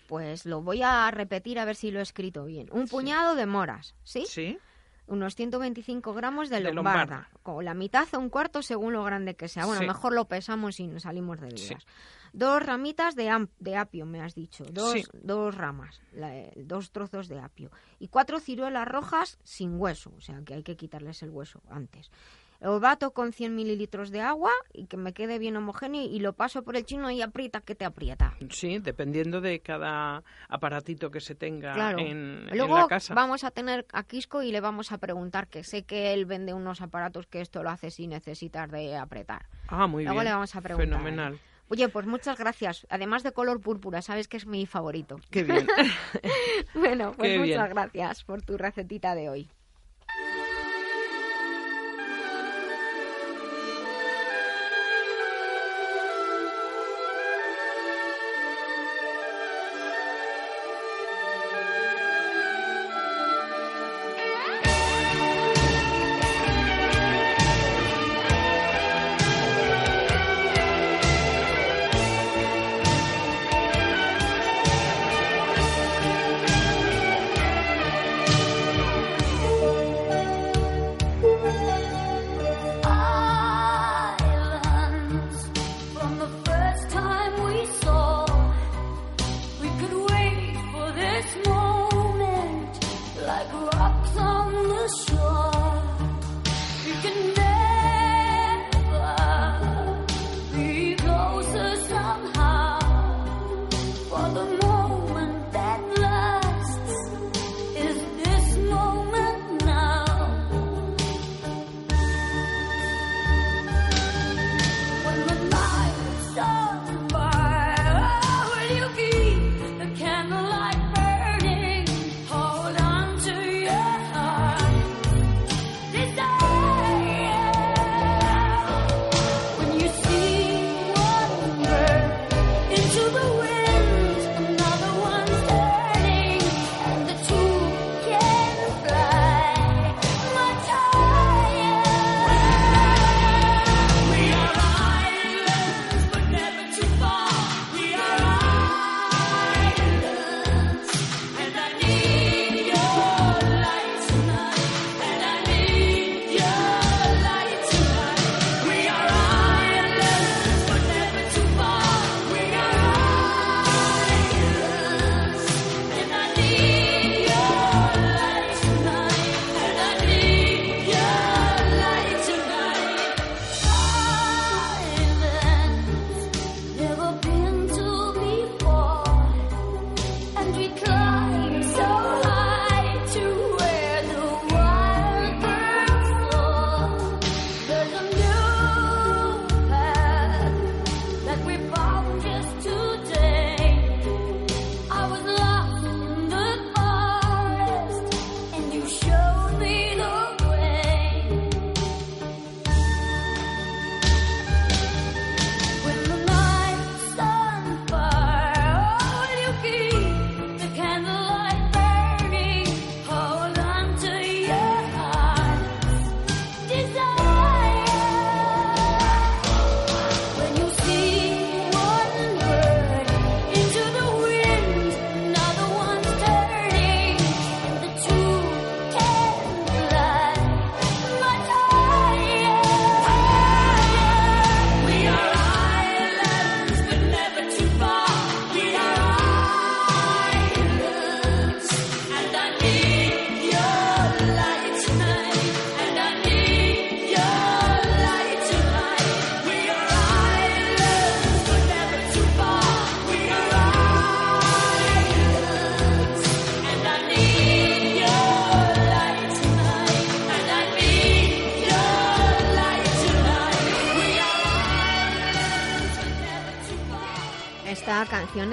Pues lo voy a repetir a ver si lo he escrito bien. Un puñado de moras, ¿sí? Sí. Unos 125 gramos de, lombarda, con la mitad o un cuarto según lo grande que sea. Bueno, mejor lo pesamos y nos salimos de dudas. Dos ramitas de, de apio, me has dicho. Dos, dos ramas, dos trozos de apio. Y cuatro ciruelas rojas sin hueso, o sea que hay que quitarles el hueso antes. Lo bato con 100 mililitros de agua y que me quede bien homogéneo y lo paso por el chino y aprieta que te aprieta. Sí, dependiendo de cada aparatito que se tenga en, Luego la casa. vamos a tener a Quisco y le vamos a preguntar, que sé que él vende unos aparatos que esto lo hace sin necesitar de apretar. Ah, muy Luego bien. le vamos a preguntar. Fenomenal. Oye, pues muchas gracias. Además de color púrpura, sabes que es mi favorito. Qué bien. <laughs> bueno, pues muchas gracias por tu recetita de hoy. 说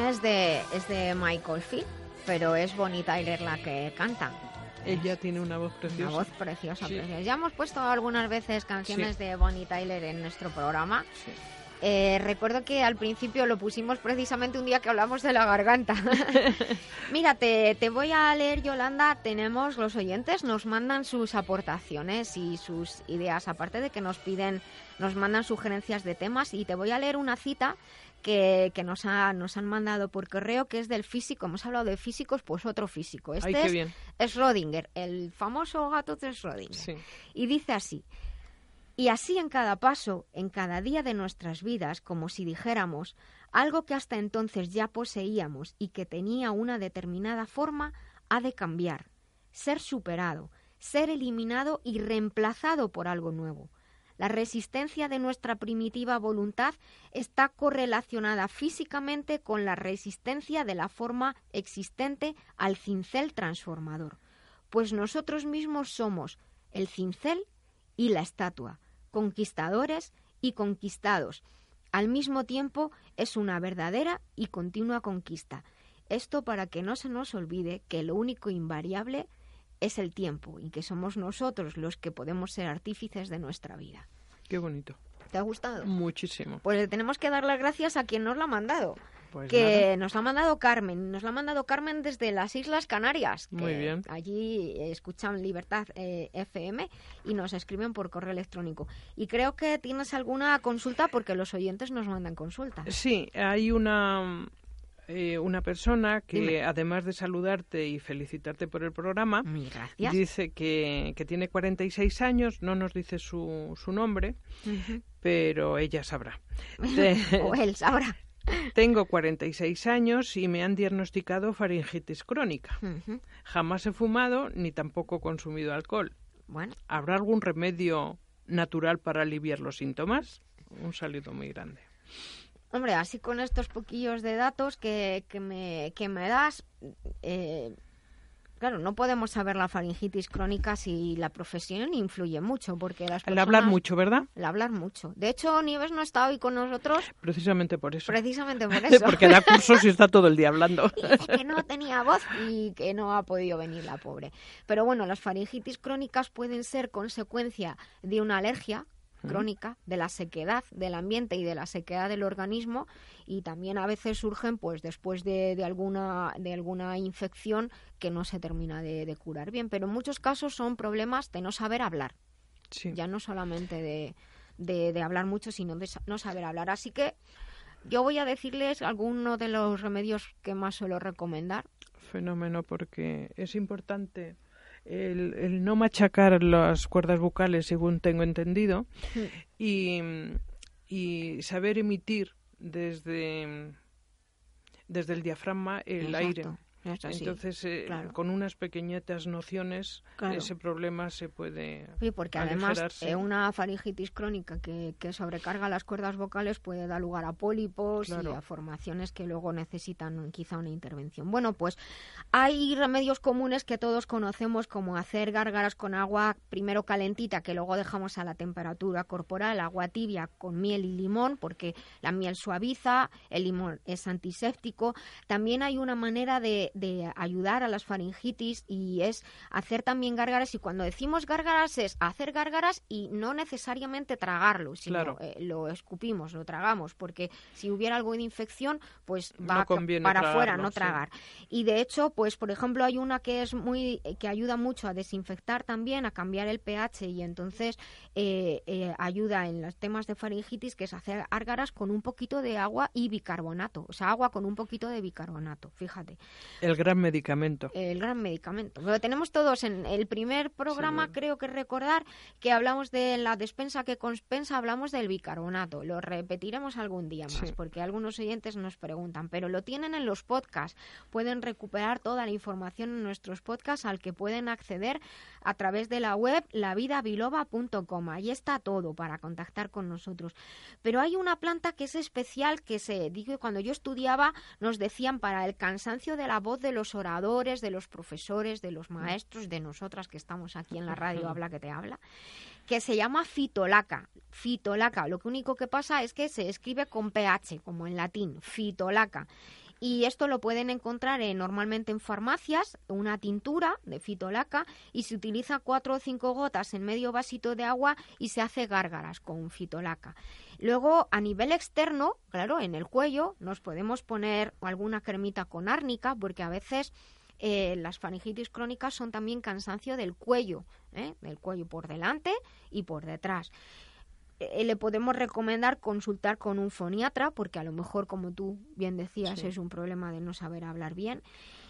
es de, es de Michael Field, pero es Bonnie Tyler la que canta. Ella tiene una voz preciosa. Una voz preciosa, Ya hemos puesto algunas veces canciones de Bonnie Tyler en nuestro programa. Eh, recuerdo que al principio lo pusimos precisamente un día que hablamos de la garganta. <laughs> Mira, te, voy a leer, Yolanda. Tenemos los oyentes, nos mandan sus aportaciones y sus ideas, aparte de que nos piden, nos mandan sugerencias de temas. Y te voy a leer una cita que, nos, ha, nos han mandado por correo, que es del físico. Hemos hablado de físicos, pues otro físico. Este es, Schrödinger, el famoso gato de Schrödinger. Y dice así. Y así en cada paso, en cada día de nuestras vidas, como si dijéramos, algo que hasta entonces ya poseíamos y que tenía una determinada forma, ha de cambiar, ser superado, ser eliminado y reemplazado por algo nuevo. La resistencia de nuestra primitiva voluntad está correlacionada físicamente con la resistencia de la forma existente al cincel transformador, pues nosotros mismos somos el cincel y la estatua, conquistadores y conquistados. Al mismo tiempo es una verdadera y continua conquista. Esto para que no se nos olvide que lo único invariable es el tiempo y que somos nosotros los que podemos ser artífices de nuestra vida. Qué bonito. ¿Te ha gustado? Muchísimo. Pues le tenemos que dar las gracias a quien nos lo ha mandado. Pues que nos la ha mandado Carmen. Nos la ha mandado Carmen desde las Islas Canarias. Muy bien. Allí escuchan Libertad eh, FM y nos escriben por correo electrónico. Y creo que tienes alguna consulta porque los oyentes nos mandan consultas. Sí, hay una eh, una persona que, además de saludarte y felicitarte por el programa, dice que, que, tiene 46 años, no nos dice su, su nombre, pero ella sabrá. <laughs> o él sabrá. Tengo 46 años y me han diagnosticado faringitis crónica. Jamás he fumado ni tampoco consumido alcohol. Bueno. ¿Habrá algún remedio natural para aliviar los síntomas? Un saludo muy grande. Hombre, así con estos poquillos de datos que, que, me, que me das, eh, Claro, no podemos saber la faringitis crónica si la profesión influye mucho, porque las El hablar mucho, ¿verdad? El hablar mucho. De hecho, Nieves no está hoy con nosotros. Precisamente por eso. Precisamente por <laughs> eso. porque da cursos y está todo el día hablando. <laughs> y que no tenía voz y que no ha podido venir la pobre. Pero bueno, las faringitis crónicas pueden ser consecuencia de una alergia, crónica de la sequedad del ambiente y de la sequedad del organismo y también a veces surgen pues después de, alguna de alguna infección que no se termina de, curar bien. Pero en muchos casos son problemas de no saber hablar. Ya no solamente de, de, hablar mucho sino de no saber hablar. Así que yo voy a decirles algunos de los remedios que más suelo recomendar. Fenómeno porque es importante el, no machacar las cuerdas vocales, según tengo entendido, y, y saber emitir desde, desde el diafragma el aire. Entonces, eh, con unas pequeñitas nociones, ese problema se puede. Sí, porque además eh, una faringitis crónica que, que, sobrecarga las cuerdas vocales puede dar lugar a pólipos y a formaciones que luego necesitan quizá una intervención. Bueno, pues hay remedios comunes que todos conocemos, como hacer gárgaras con agua primero calentita, que luego dejamos a la temperatura corporal, agua tibia con miel y limón, porque la miel suaviza, el limón es antiséptico. También hay una manera de de, ayudar a las faringitis y es hacer también gárgaras. Y cuando decimos gárgaras es hacer gárgaras y no necesariamente tragarlo, sino eh, lo escupimos, lo tragamos, porque si hubiera algo de infección, pues va para afuera, no tragar. Y de hecho, pues por ejemplo, hay una que es muy que ayuda mucho a desinfectar también, a cambiar el pH y entonces eh, eh, ayuda en los temas de faringitis, que es hacer gárgaras con un poquito de agua y bicarbonato, o sea, agua con un poquito de bicarbonato, fíjate. El gran medicamento. El gran medicamento. Lo tenemos todos en el primer programa, creo que recordar que hablamos de la despensa que compensa, hablamos del bicarbonato. Lo repetiremos algún día más, porque algunos oyentes nos preguntan, pero lo tienen en los podcasts. Pueden recuperar toda la información en nuestros podcasts al que pueden acceder a través de la web lavidabiloba.com. Ahí está todo para contactar con nosotros. Pero hay una planta que es especial que se digo cuando yo estudiaba nos decían para el cansancio de la voz voz de los oradores, de los profesores, de los maestros, de nosotras que estamos aquí en la radio, habla que te habla, que se llama fitolaca. Fitolaca. Lo único que pasa es que se escribe con ph, como en latín, fitolaca. Y esto lo pueden encontrar normalmente en farmacias, una tintura de fitolaca, y se utiliza cuatro o cinco gotas en medio vasito de agua y se hace gárgaras con fitolaca. Luego, a nivel externo, claro, en el cuello nos podemos poner alguna cremita con árnica, porque a veces eh, las faringitis crónicas son también cansancio del cuello, ¿eh? del cuello por delante y por detrás. Eh, le podemos recomendar consultar con un foniatra, porque a lo mejor, como tú bien decías, es un problema de no saber hablar bien.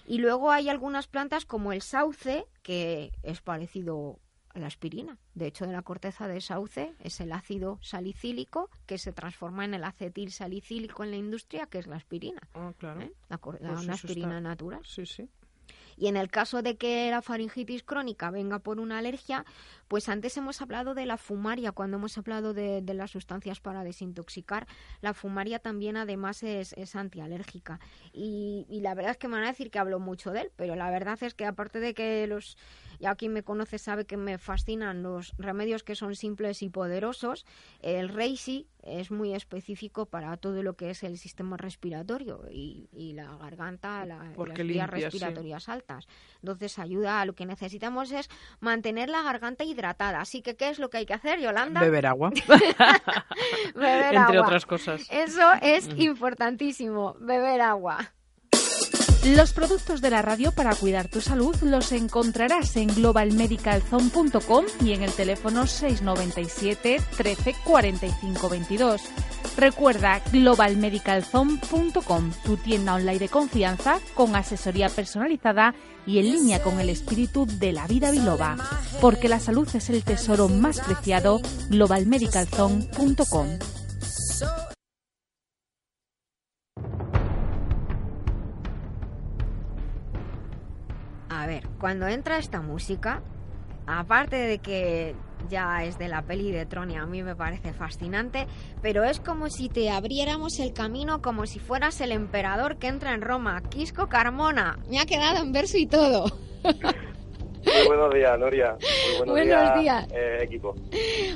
Y luego hay algunas plantas como el sauce, que es parecido la aspirina. De hecho, de la corteza de sauce es el ácido salicílico que se transforma en el acetil salicílico en la industria, que es la aspirina. Ah, claro. ¿Eh? La, pues aspirina natural. Sí, sí. Y en el caso de que la faringitis crónica venga por una alergia, pues antes hemos hablado de la fumaria, cuando hemos hablado de, las sustancias para desintoxicar. La fumaria también además es, antialérgica. Y, y, la verdad es que me van a decir que hablo mucho de él, pero la verdad es que aparte de que los ya quien me conoce sabe que me fascinan los remedios que son simples y poderosos. El Reishi es muy específico para todo lo que es el sistema respiratorio y, la garganta, las vías respiratorias altas. Entonces ayuda a lo que necesitamos es mantener la garganta hidratada. Así que, ¿qué es lo que hay que hacer, Yolanda? Beber agua. <laughs> beber Entre otras cosas. Eso es importantísimo, beber agua. Los productos de la radio para cuidar tu salud los encontrarás en globalmedicalzone.com y en el teléfono 697 13 45 22. Recuerda globalmedicalzone.com, tu tienda online de confianza con asesoría personalizada y en línea con el espíritu de la vida biloba. Porque la salud es el tesoro más preciado, globalmedicalzone.com. A ver, cuando entra esta música, aparte de que ya es de la peli de Tron y a mí me parece fascinante, pero es como si te abriéramos el camino como si fueras el emperador que entra en Roma. Quisco Carmona, me ha quedado en verso y todo. <laughs> Muy buenos días, Noria. Muy buenos, días, eh, equipo.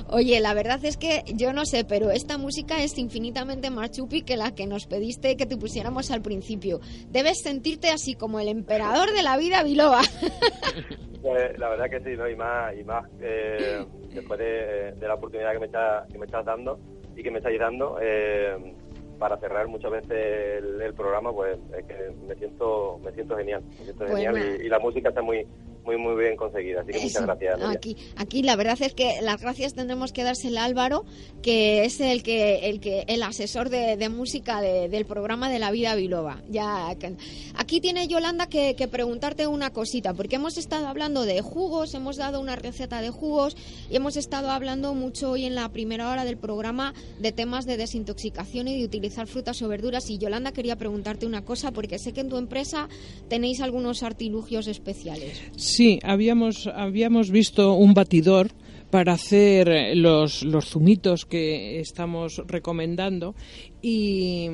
Oye, la verdad es que yo no sé, pero esta música es infinitamente más chupi que la que nos pediste que te pusiéramos al principio. Debes sentirte así como el emperador de la vida biloba. <laughs> Pues, la verdad que sí, ¿no? Y más, y más eh, después de, la oportunidad que me, está, que me estás dando y que me estáis dando. Eh, para cerrar muchas veces el, programa, pues es que me siento, me siento genial, me siento pues genial y, la música está muy, muy muy bien conseguida. Así que muchas gracias. Aquí, aquí la verdad es que las gracias tendremos que dársela a Álvaro, que es el que el que el asesor de, música del programa de la vida biloba. Ya aquí tiene Yolanda que, preguntarte una cosita, porque hemos estado hablando de jugos, hemos dado una receta de jugos y hemos estado hablando mucho hoy en la primera hora del programa de temas de desintoxicación y de utilizar frutas o verduras. Y Yolanda quería preguntarte una cosa, porque sé que en tu empresa tenéis algunos artilugios especiales. Sí, habíamos, habíamos visto un batidor para hacer los, los zumitos que estamos recomendando y,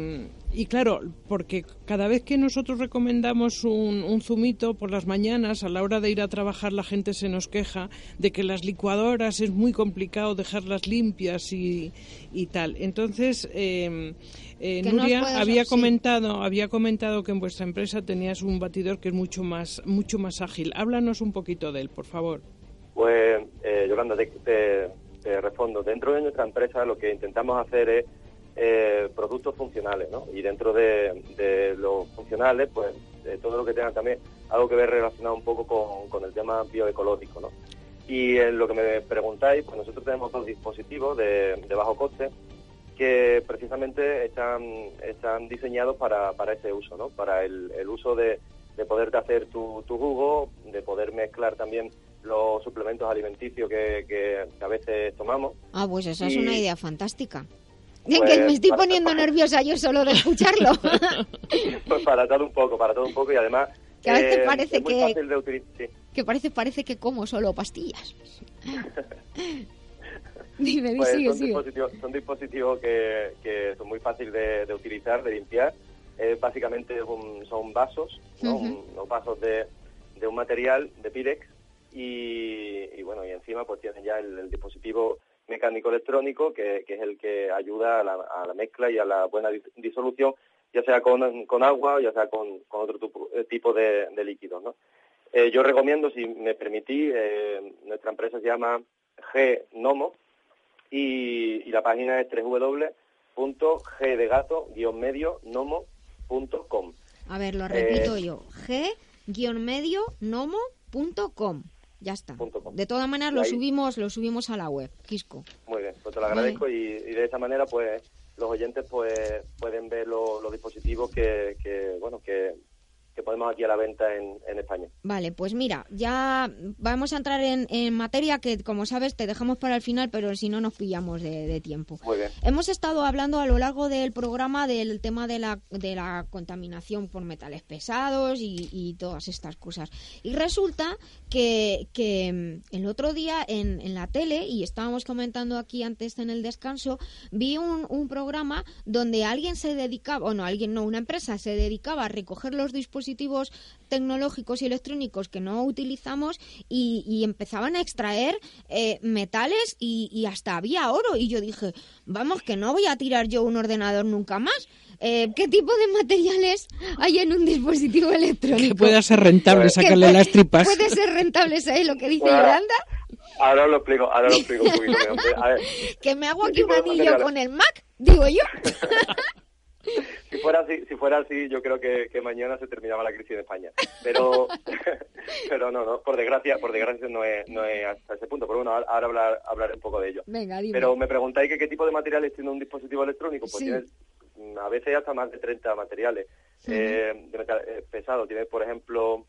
y claro, porque cada vez que nosotros recomendamos un, un, zumito por las mañanas, a la hora de ir a trabajar la gente se nos queja de que las licuadoras es muy complicado dejarlas limpias y, y tal. Entonces, eh, eh, Nuria había comentado, había comentado que en vuestra empresa tenías un batidor que es mucho más, mucho más ágil. Háblanos un poquito de él, por favor. Pues, eh, Yolanda, te, respondo. Dentro de nuestra empresa lo que intentamos hacer es eh, productos funcionales, ¿no? Y dentro de, los funcionales, pues todo lo que tenga también algo que ver relacionado un poco con, con el tema bioecológico, ¿no? Y en lo que me preguntáis, pues nosotros tenemos dos dispositivos de, de bajo coste que precisamente están, están diseñados para, para ese uso, ¿no? Para el, el uso de, de poderte hacer tu, tu, jugo, de poder mezclar también los suplementos alimenticios que, que, a veces tomamos. Ah, pues esa es una idea fantástica. que pues me estoy poniendo <laughs> nerviosa yo solo de escucharlo. <laughs> pues para todo un poco, para todo un poco y además... Que a veces eh, parece que... Que parece, parece que como solo pastillas. <laughs> <laughs> Pues son, Dispositivos, son dispositivos que, que son muy fáciles de, utilizar, de limpiar. básicamente son vasos, ¿no? unos vasos de, de, un material de Pirex y, bueno, y encima pues tienen ya el, dispositivo mecánico electrónico que, es el que ayuda a la, mezcla y a la buena disolución, ya sea con, con agua ya sea con, con otro tipo de, de líquidos, ¿no? Eh, yo recomiendo, si me permití, eh, nuestra empresa se llama G-Nomo y, la página es www.gdegato-medio-nomo.com. A ver, lo repito eh, yo, g-medio-nomo.com. Ya está. De todas maneras lo subimos, lo subimos a la web, Quisco. Muy bien, pues te lo agradezco y, de esa manera pues los oyentes pues pueden ver los dispositivos que, que bueno que que ponemos aquí a la venta en, España. Vale, pues mira, ya vamos a entrar en, materia que, como sabes, te dejamos para el final, pero si no nos pillamos de, tiempo. Muy bien. Hemos estado hablando a lo largo del programa del tema de la, de la contaminación por metales pesados y, todas estas cosas. Y resulta que, que mm, el otro día en, en, la tele, y estábamos comentando aquí antes en el descanso, vi un, un programa donde alguien se dedicaba, o no, alguien no, una empresa se dedicaba a recoger los dispositivos dispositivos tecnológicos y electrónicos que no utilizamos y, empezaban a extraer eh, metales y, hasta había oro. Y yo dije, vamos, que no voy a tirar yo un ordenador nunca más. Eh, ¿Qué tipo de materiales hay en un dispositivo electrónico? Que pueda ser rentable sacarle las tripas. Puede ser rentable, ¿sabes lo que dice Yolanda? Ahora lo explico, ahora lo explico un poquito. <laughs> que me hago aquí un anillo con el Mac, digo yo. <laughs> si fuera así, si fuera así, yo creo que, mañana se terminaba la crisis en España. Pero, <laughs> pero no, no, por desgracia, por desgracia no es, no es hasta ese punto. Pero bueno, ahora hablar, hablaré un poco de ello. Pero me preguntáis que qué tipo de materiales tiene un dispositivo electrónico. Pues tienes mm, a veces hasta más de 30 materiales eh, de metal eh, pesado. Tienes, por ejemplo,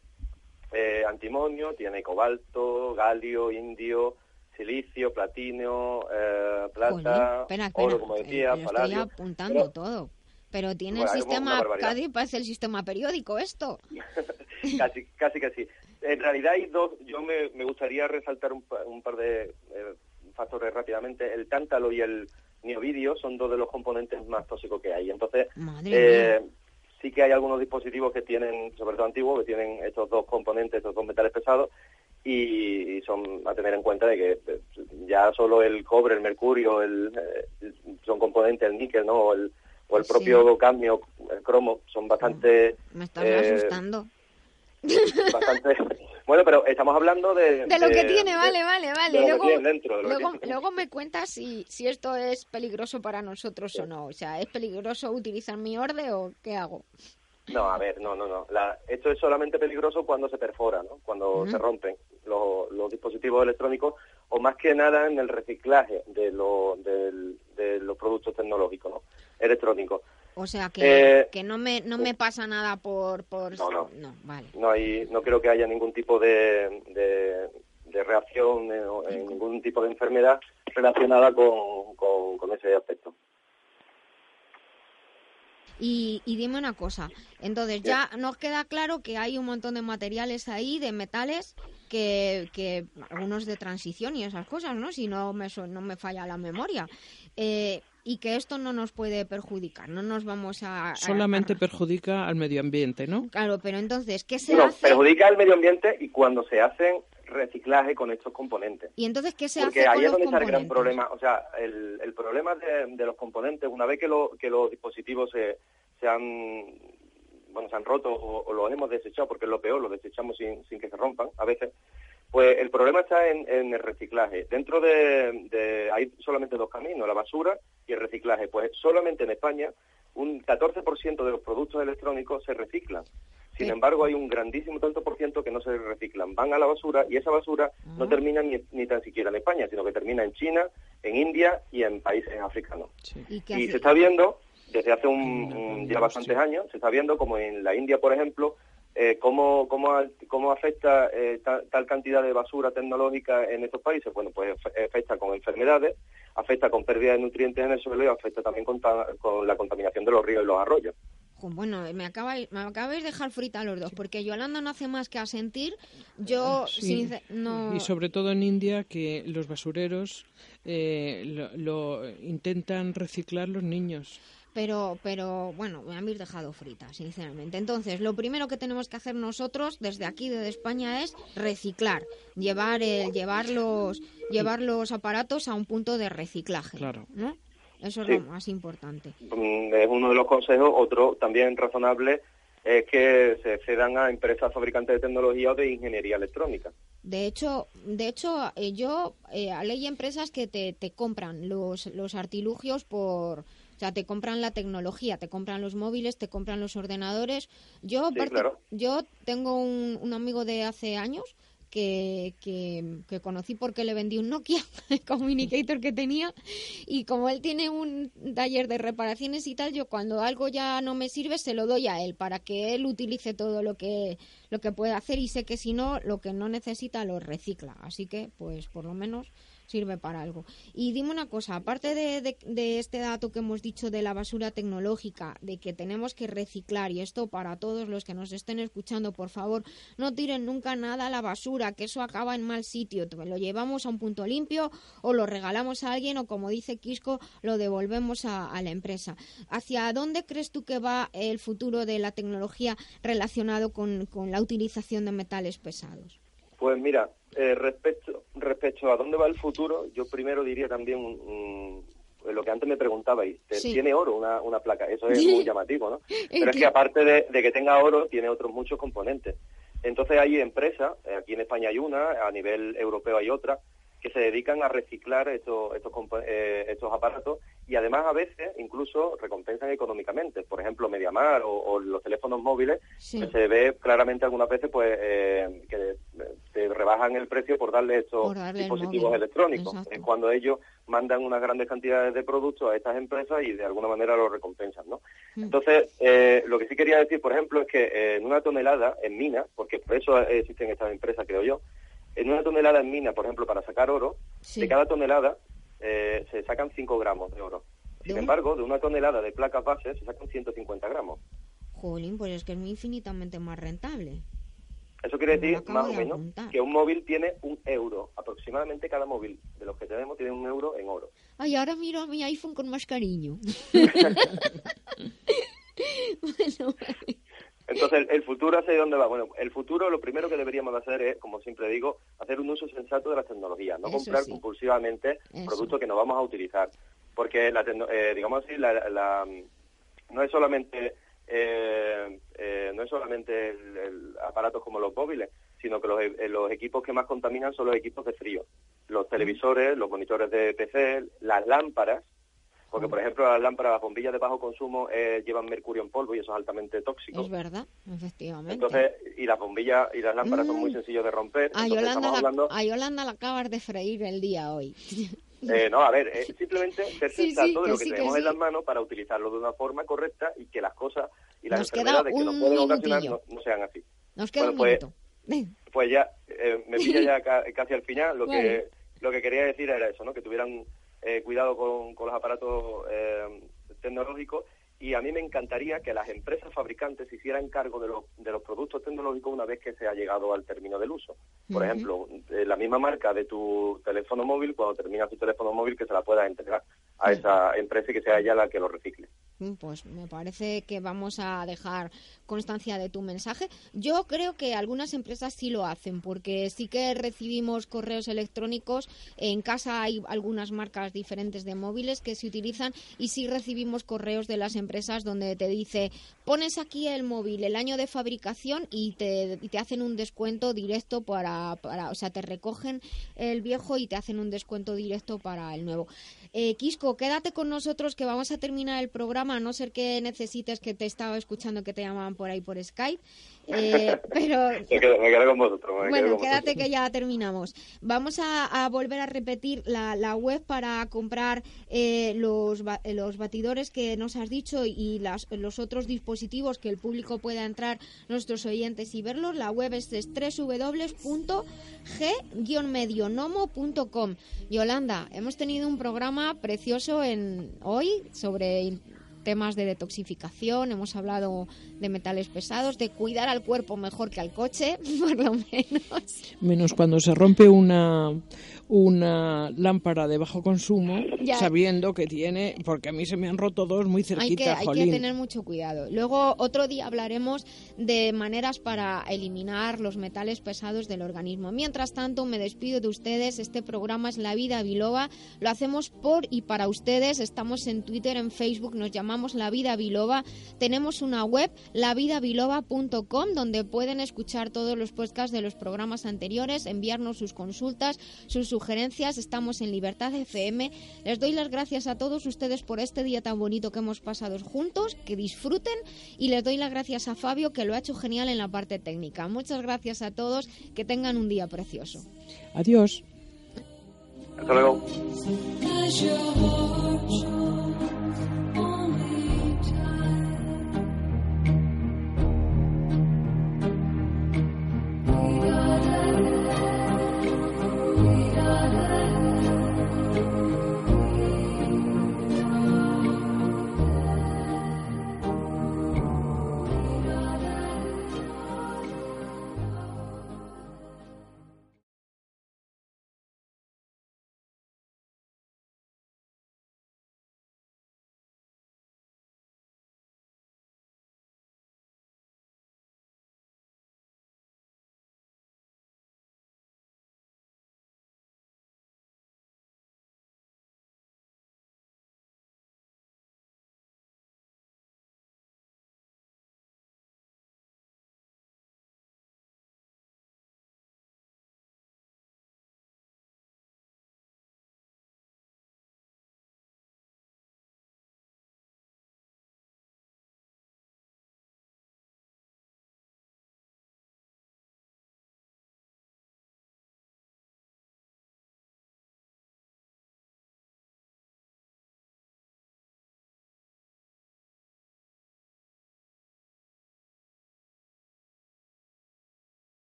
eh, antimonio, tiene cobalto, galio, indio, silicio, platino, eh, plata, oro, como decía, Estoy apuntando todo. Pero tiene el sistema, casi parece el sistema periódico esto. <laughs> casi, casi que sí. En realidad hay dos, yo me, gustaría resaltar un, par de eh, factores rápidamente. El tántalo y el niobidio son dos de los componentes más tóxicos que hay. Entonces, eh, sí que hay algunos dispositivos que tienen, sobre todo antiguos, que tienen estos dos componentes, estos dos metales pesados, y, son a tener en cuenta de que eh, ya solo el cobre, el mercurio, el, son componentes, el níquel, ¿no? El, o el propio cambio, el cromo, son bastante... Me estás eh, asustando. <laughs> Bastante... Bueno, pero estamos hablando de... De lo que tiene, vale, vale, vale. luego, luego, me cuentas si, si esto es peligroso para nosotros o no. O sea, ¿es peligroso utilizar mi orde o qué hago? No, a ver, no, no, no. La, esto es solamente peligroso cuando se perfora, ¿no? Cuando se rompen los, los, dispositivos electrónicos o más que nada en el reciclaje de, lo, de los productos tecnológicos, ¿no? Electrónicos. O sea que, eh, que no me no me pasa nada por por no no no, vale. no hay no creo que haya ningún tipo de, de, reacción eh, ningún tipo de enfermedad relacionada con, con ese aspecto. Y, dime una cosa, entonces ya nos queda claro que hay un montón de materiales ahí, de metales, que, que algunos de transición y esas cosas, ¿no? Si no me, no me falla la memoria. Eh, y que esto no nos puede perjudicar, no nos vamos a... Solamente perjudica al medio ambiente, ¿no? Claro, pero entonces, ¿qué se no, hace? perjudica al medio ambiente y cuando se hacen reciclaje con estos componentes. ¿Y entonces qué se hace Porque ahí es donde está el gran problema. O sea, el, el problema de, de, los componentes, una vez que, lo, que los dispositivos se, se han bueno se han roto o, los hemos desechado porque es lo peor, los desechamos sin, sin que se rompan a veces. Pues el problema está en, en el reciclaje. Dentro de, de, hay solamente dos caminos, la basura y el reciclaje. Pues solamente en España un 14% de los productos electrónicos se reciclan. Sin embargo, hay un grandísimo tanto por ciento que no se reciclan. Van a la basura y esa basura no termina ni, ni, tan siquiera en España, sino que termina en China, en India y en países africanos. ¿Y, se está viendo, desde hace un, ya bastantes años, se está viendo como en la India, por ejemplo, eh, cómo, cómo, cómo afecta eh, tal, cantidad de basura tecnológica en estos países. Bueno, pues afecta con enfermedades, afecta con pérdida de nutrientes en el suelo y afecta también con, con la contaminación de los ríos y los arroyos. Bueno, me acabáis, me acabáis de dejar frita a los dos, porque Yolanda no hace más que asentir. Yo, no... Y sobre todo en India, que los basureros eh, lo, intentan reciclar los niños. Pero, pero bueno, me habéis dejado frita, sinceramente. Entonces, lo primero que tenemos que hacer nosotros desde aquí, desde España, es reciclar, llevar, el, llevar, los, llevar los aparatos a un punto de reciclaje. Claro. ¿no? Eso es lo más importante. Mm, es uno de los consejos. Otro también razonable es que se cedan a empresas fabricantes de tecnología o de ingeniería electrónica. De hecho, de hecho eh, yo eh, hay empresas que te, te compran los, los artilugios por, sea, te compran la tecnología, te compran los móviles, te compran los ordenadores. Yo, yo tengo un, un, amigo de hace años que, que, conocí porque le vendí un Nokia <laughs> Communicator que tenía. Y como él tiene un taller de reparaciones y tal, yo cuando algo ya no me sirve se lo doy a él para que él utilice todo lo que lo que puede hacer y sé que si no lo que no necesita lo recicla, así que pues por lo menos sirve para algo. Y dime una cosa, aparte de, de, este dato que hemos dicho de la basura tecnológica, de que tenemos que reciclar, y esto para todos los que nos estén escuchando, por favor, no tiren nunca nada a la basura, que eso acaba en mal sitio. Lo llevamos a un punto limpio o lo regalamos a alguien o, como dice Quisco, lo devolvemos a, la empresa. ¿Hacia dónde crees tú que va el futuro de la tecnología relacionado con, con la utilización de metales pesados? Pues mira, eh, respecto, respecto a dónde va el futuro, yo primero diría también mm, lo que antes me preguntabais, tiene oro una, una placa, eso es muy llamativo, ¿no? <laughs> Pero es que aparte de, que tenga oro, tiene otros muchos componentes. Entonces hay empresas, eh, aquí en España hay una, a nivel europeo hay otra, que se dedican a reciclar estos, estos, eh, estos aparatos y además a veces incluso recompensan económicamente. Por ejemplo, Mediamar o, los teléfonos móviles, se ve claramente algunas veces pues eh, que te rebajan el precio por darle estos dispositivos electrónicos. Es cuando ellos mandan unas grandes cantidades de productos a estas empresas y de alguna manera lo recompensan, ¿no? Mm. Entonces, eh, lo que sí quería decir, por ejemplo, es que en una tonelada en minas, porque por eso existen estas empresas, creo yo, en una tonelada en mina, por ejemplo, para sacar oro, de cada tonelada eh, se sacan 5 gramos de oro. Sin embargo, de una tonelada de placas base se sacan 150 gramos. Jolín, pues es que es infinitamente más rentable. Eso quiere decir, más o menos, que un móvil tiene un euro. Aproximadamente cada móvil de los que tenemos tiene un euro en oro. Ay, ahora miro a mi iPhone con más cariño. <laughs> <laughs> bueno, entonces, el, futuro hacia dónde va? Bueno, el futuro lo primero que deberíamos hacer es, como siempre digo, hacer un uso sensato de las tecnologías, no comprar compulsivamente productos que no vamos a utilizar. Porque, la, eh, digamos así, la, no es solamente eh, eh, no es solamente el, aparatos como los móviles, sino que los, los, equipos que más contaminan son los equipos de frío. Los televisores, los monitores de PC, las lámparas, porque, por ejemplo, las lámparas, las bombillas de bajo consumo eh, llevan mercurio en polvo y eso es altamente tóxico. Es verdad, efectivamente. Entonces, y las bombillas y las lámparas son muy mm. sencillos de romper. A Yolanda, la, acabas de freír el día hoy. <laughs> Eh, no, a ver, es simplemente ser sensato de lo que, tenemos en las manos para utilizarlo de una forma correcta y que las cosas y las enfermedades que nos pueden ocasionar no, sean así. Nos queda un pues, pues ya, eh, me pilla ya <laughs> casi al final. Lo que lo que quería decir era eso, ¿no? Que tuvieran eh, cuidado con, con, los aparatos eh, tecnológicos y a mí me encantaría que las empresas fabricantes hicieran cargo de, los, de los productos tecnológicos una vez que se ha llegado al término del uso. Por ejemplo, eh, la misma marca de tu teléfono móvil, cuando termina tu teléfono móvil, que se la pueda entregar a esa empresa y que sea ella la que lo recicle. Pues me parece que vamos a dejar constancia de tu mensaje. Yo creo que algunas empresas sí lo hacen, porque sí que recibimos correos electrónicos. En casa hay algunas marcas diferentes de móviles que se utilizan y sí recibimos correos de las empresas donde te dice pones aquí el móvil, el año de fabricación y te, te hacen un descuento directo para, para, o sea, te recogen el viejo y te hacen un descuento directo para el nuevo. Eh, Quisco, quédate con nosotros que vamos a terminar el programa, a no ser que necesites que te estaba escuchando que te llamaban por ahí por Skype. <laughs> Eh, pero me quedo, con vosotros. bueno, quédate que ya terminamos. Vamos a, volver a repetir la, web para comprar eh, los, los batidores que nos has dicho y las, los otros dispositivos que el público pueda entrar, nuestros oyentes y verlos. La web es www.g-medionomo.com. Yolanda, hemos tenido un programa precioso en hoy sobre temas de detoxificación, hemos hablado de metales pesados, de cuidar al cuerpo mejor que al coche, <laughs> por lo menos. Menos cuando se rompe una, una lámpara de bajo consumo sabiendo que tiene, porque a mí se me han roto dos muy cerquita. Hay que, hay que tener mucho cuidado. Luego otro día hablaremos de maneras para eliminar los metales pesados del organismo. Mientras tanto, me despido de ustedes. Este programa es La Vida Biloba. Lo hacemos por y para ustedes. Estamos en Twitter, en Facebook, nos llamamos La Vida Biloba. Tenemos una web, lavidabiloba.com, donde pueden escuchar todos los podcasts de los programas anteriores, enviarnos sus consultas, sus sugerencias sugerencias. Estamos en Libertad FM. Les doy las gracias a todos ustedes por este día tan bonito que hemos pasado juntos, que disfruten y les doy las gracias a Fabio que lo ha hecho genial en la parte técnica. Muchas gracias a todos, que tengan un día precioso. Adiós. Hasta luego.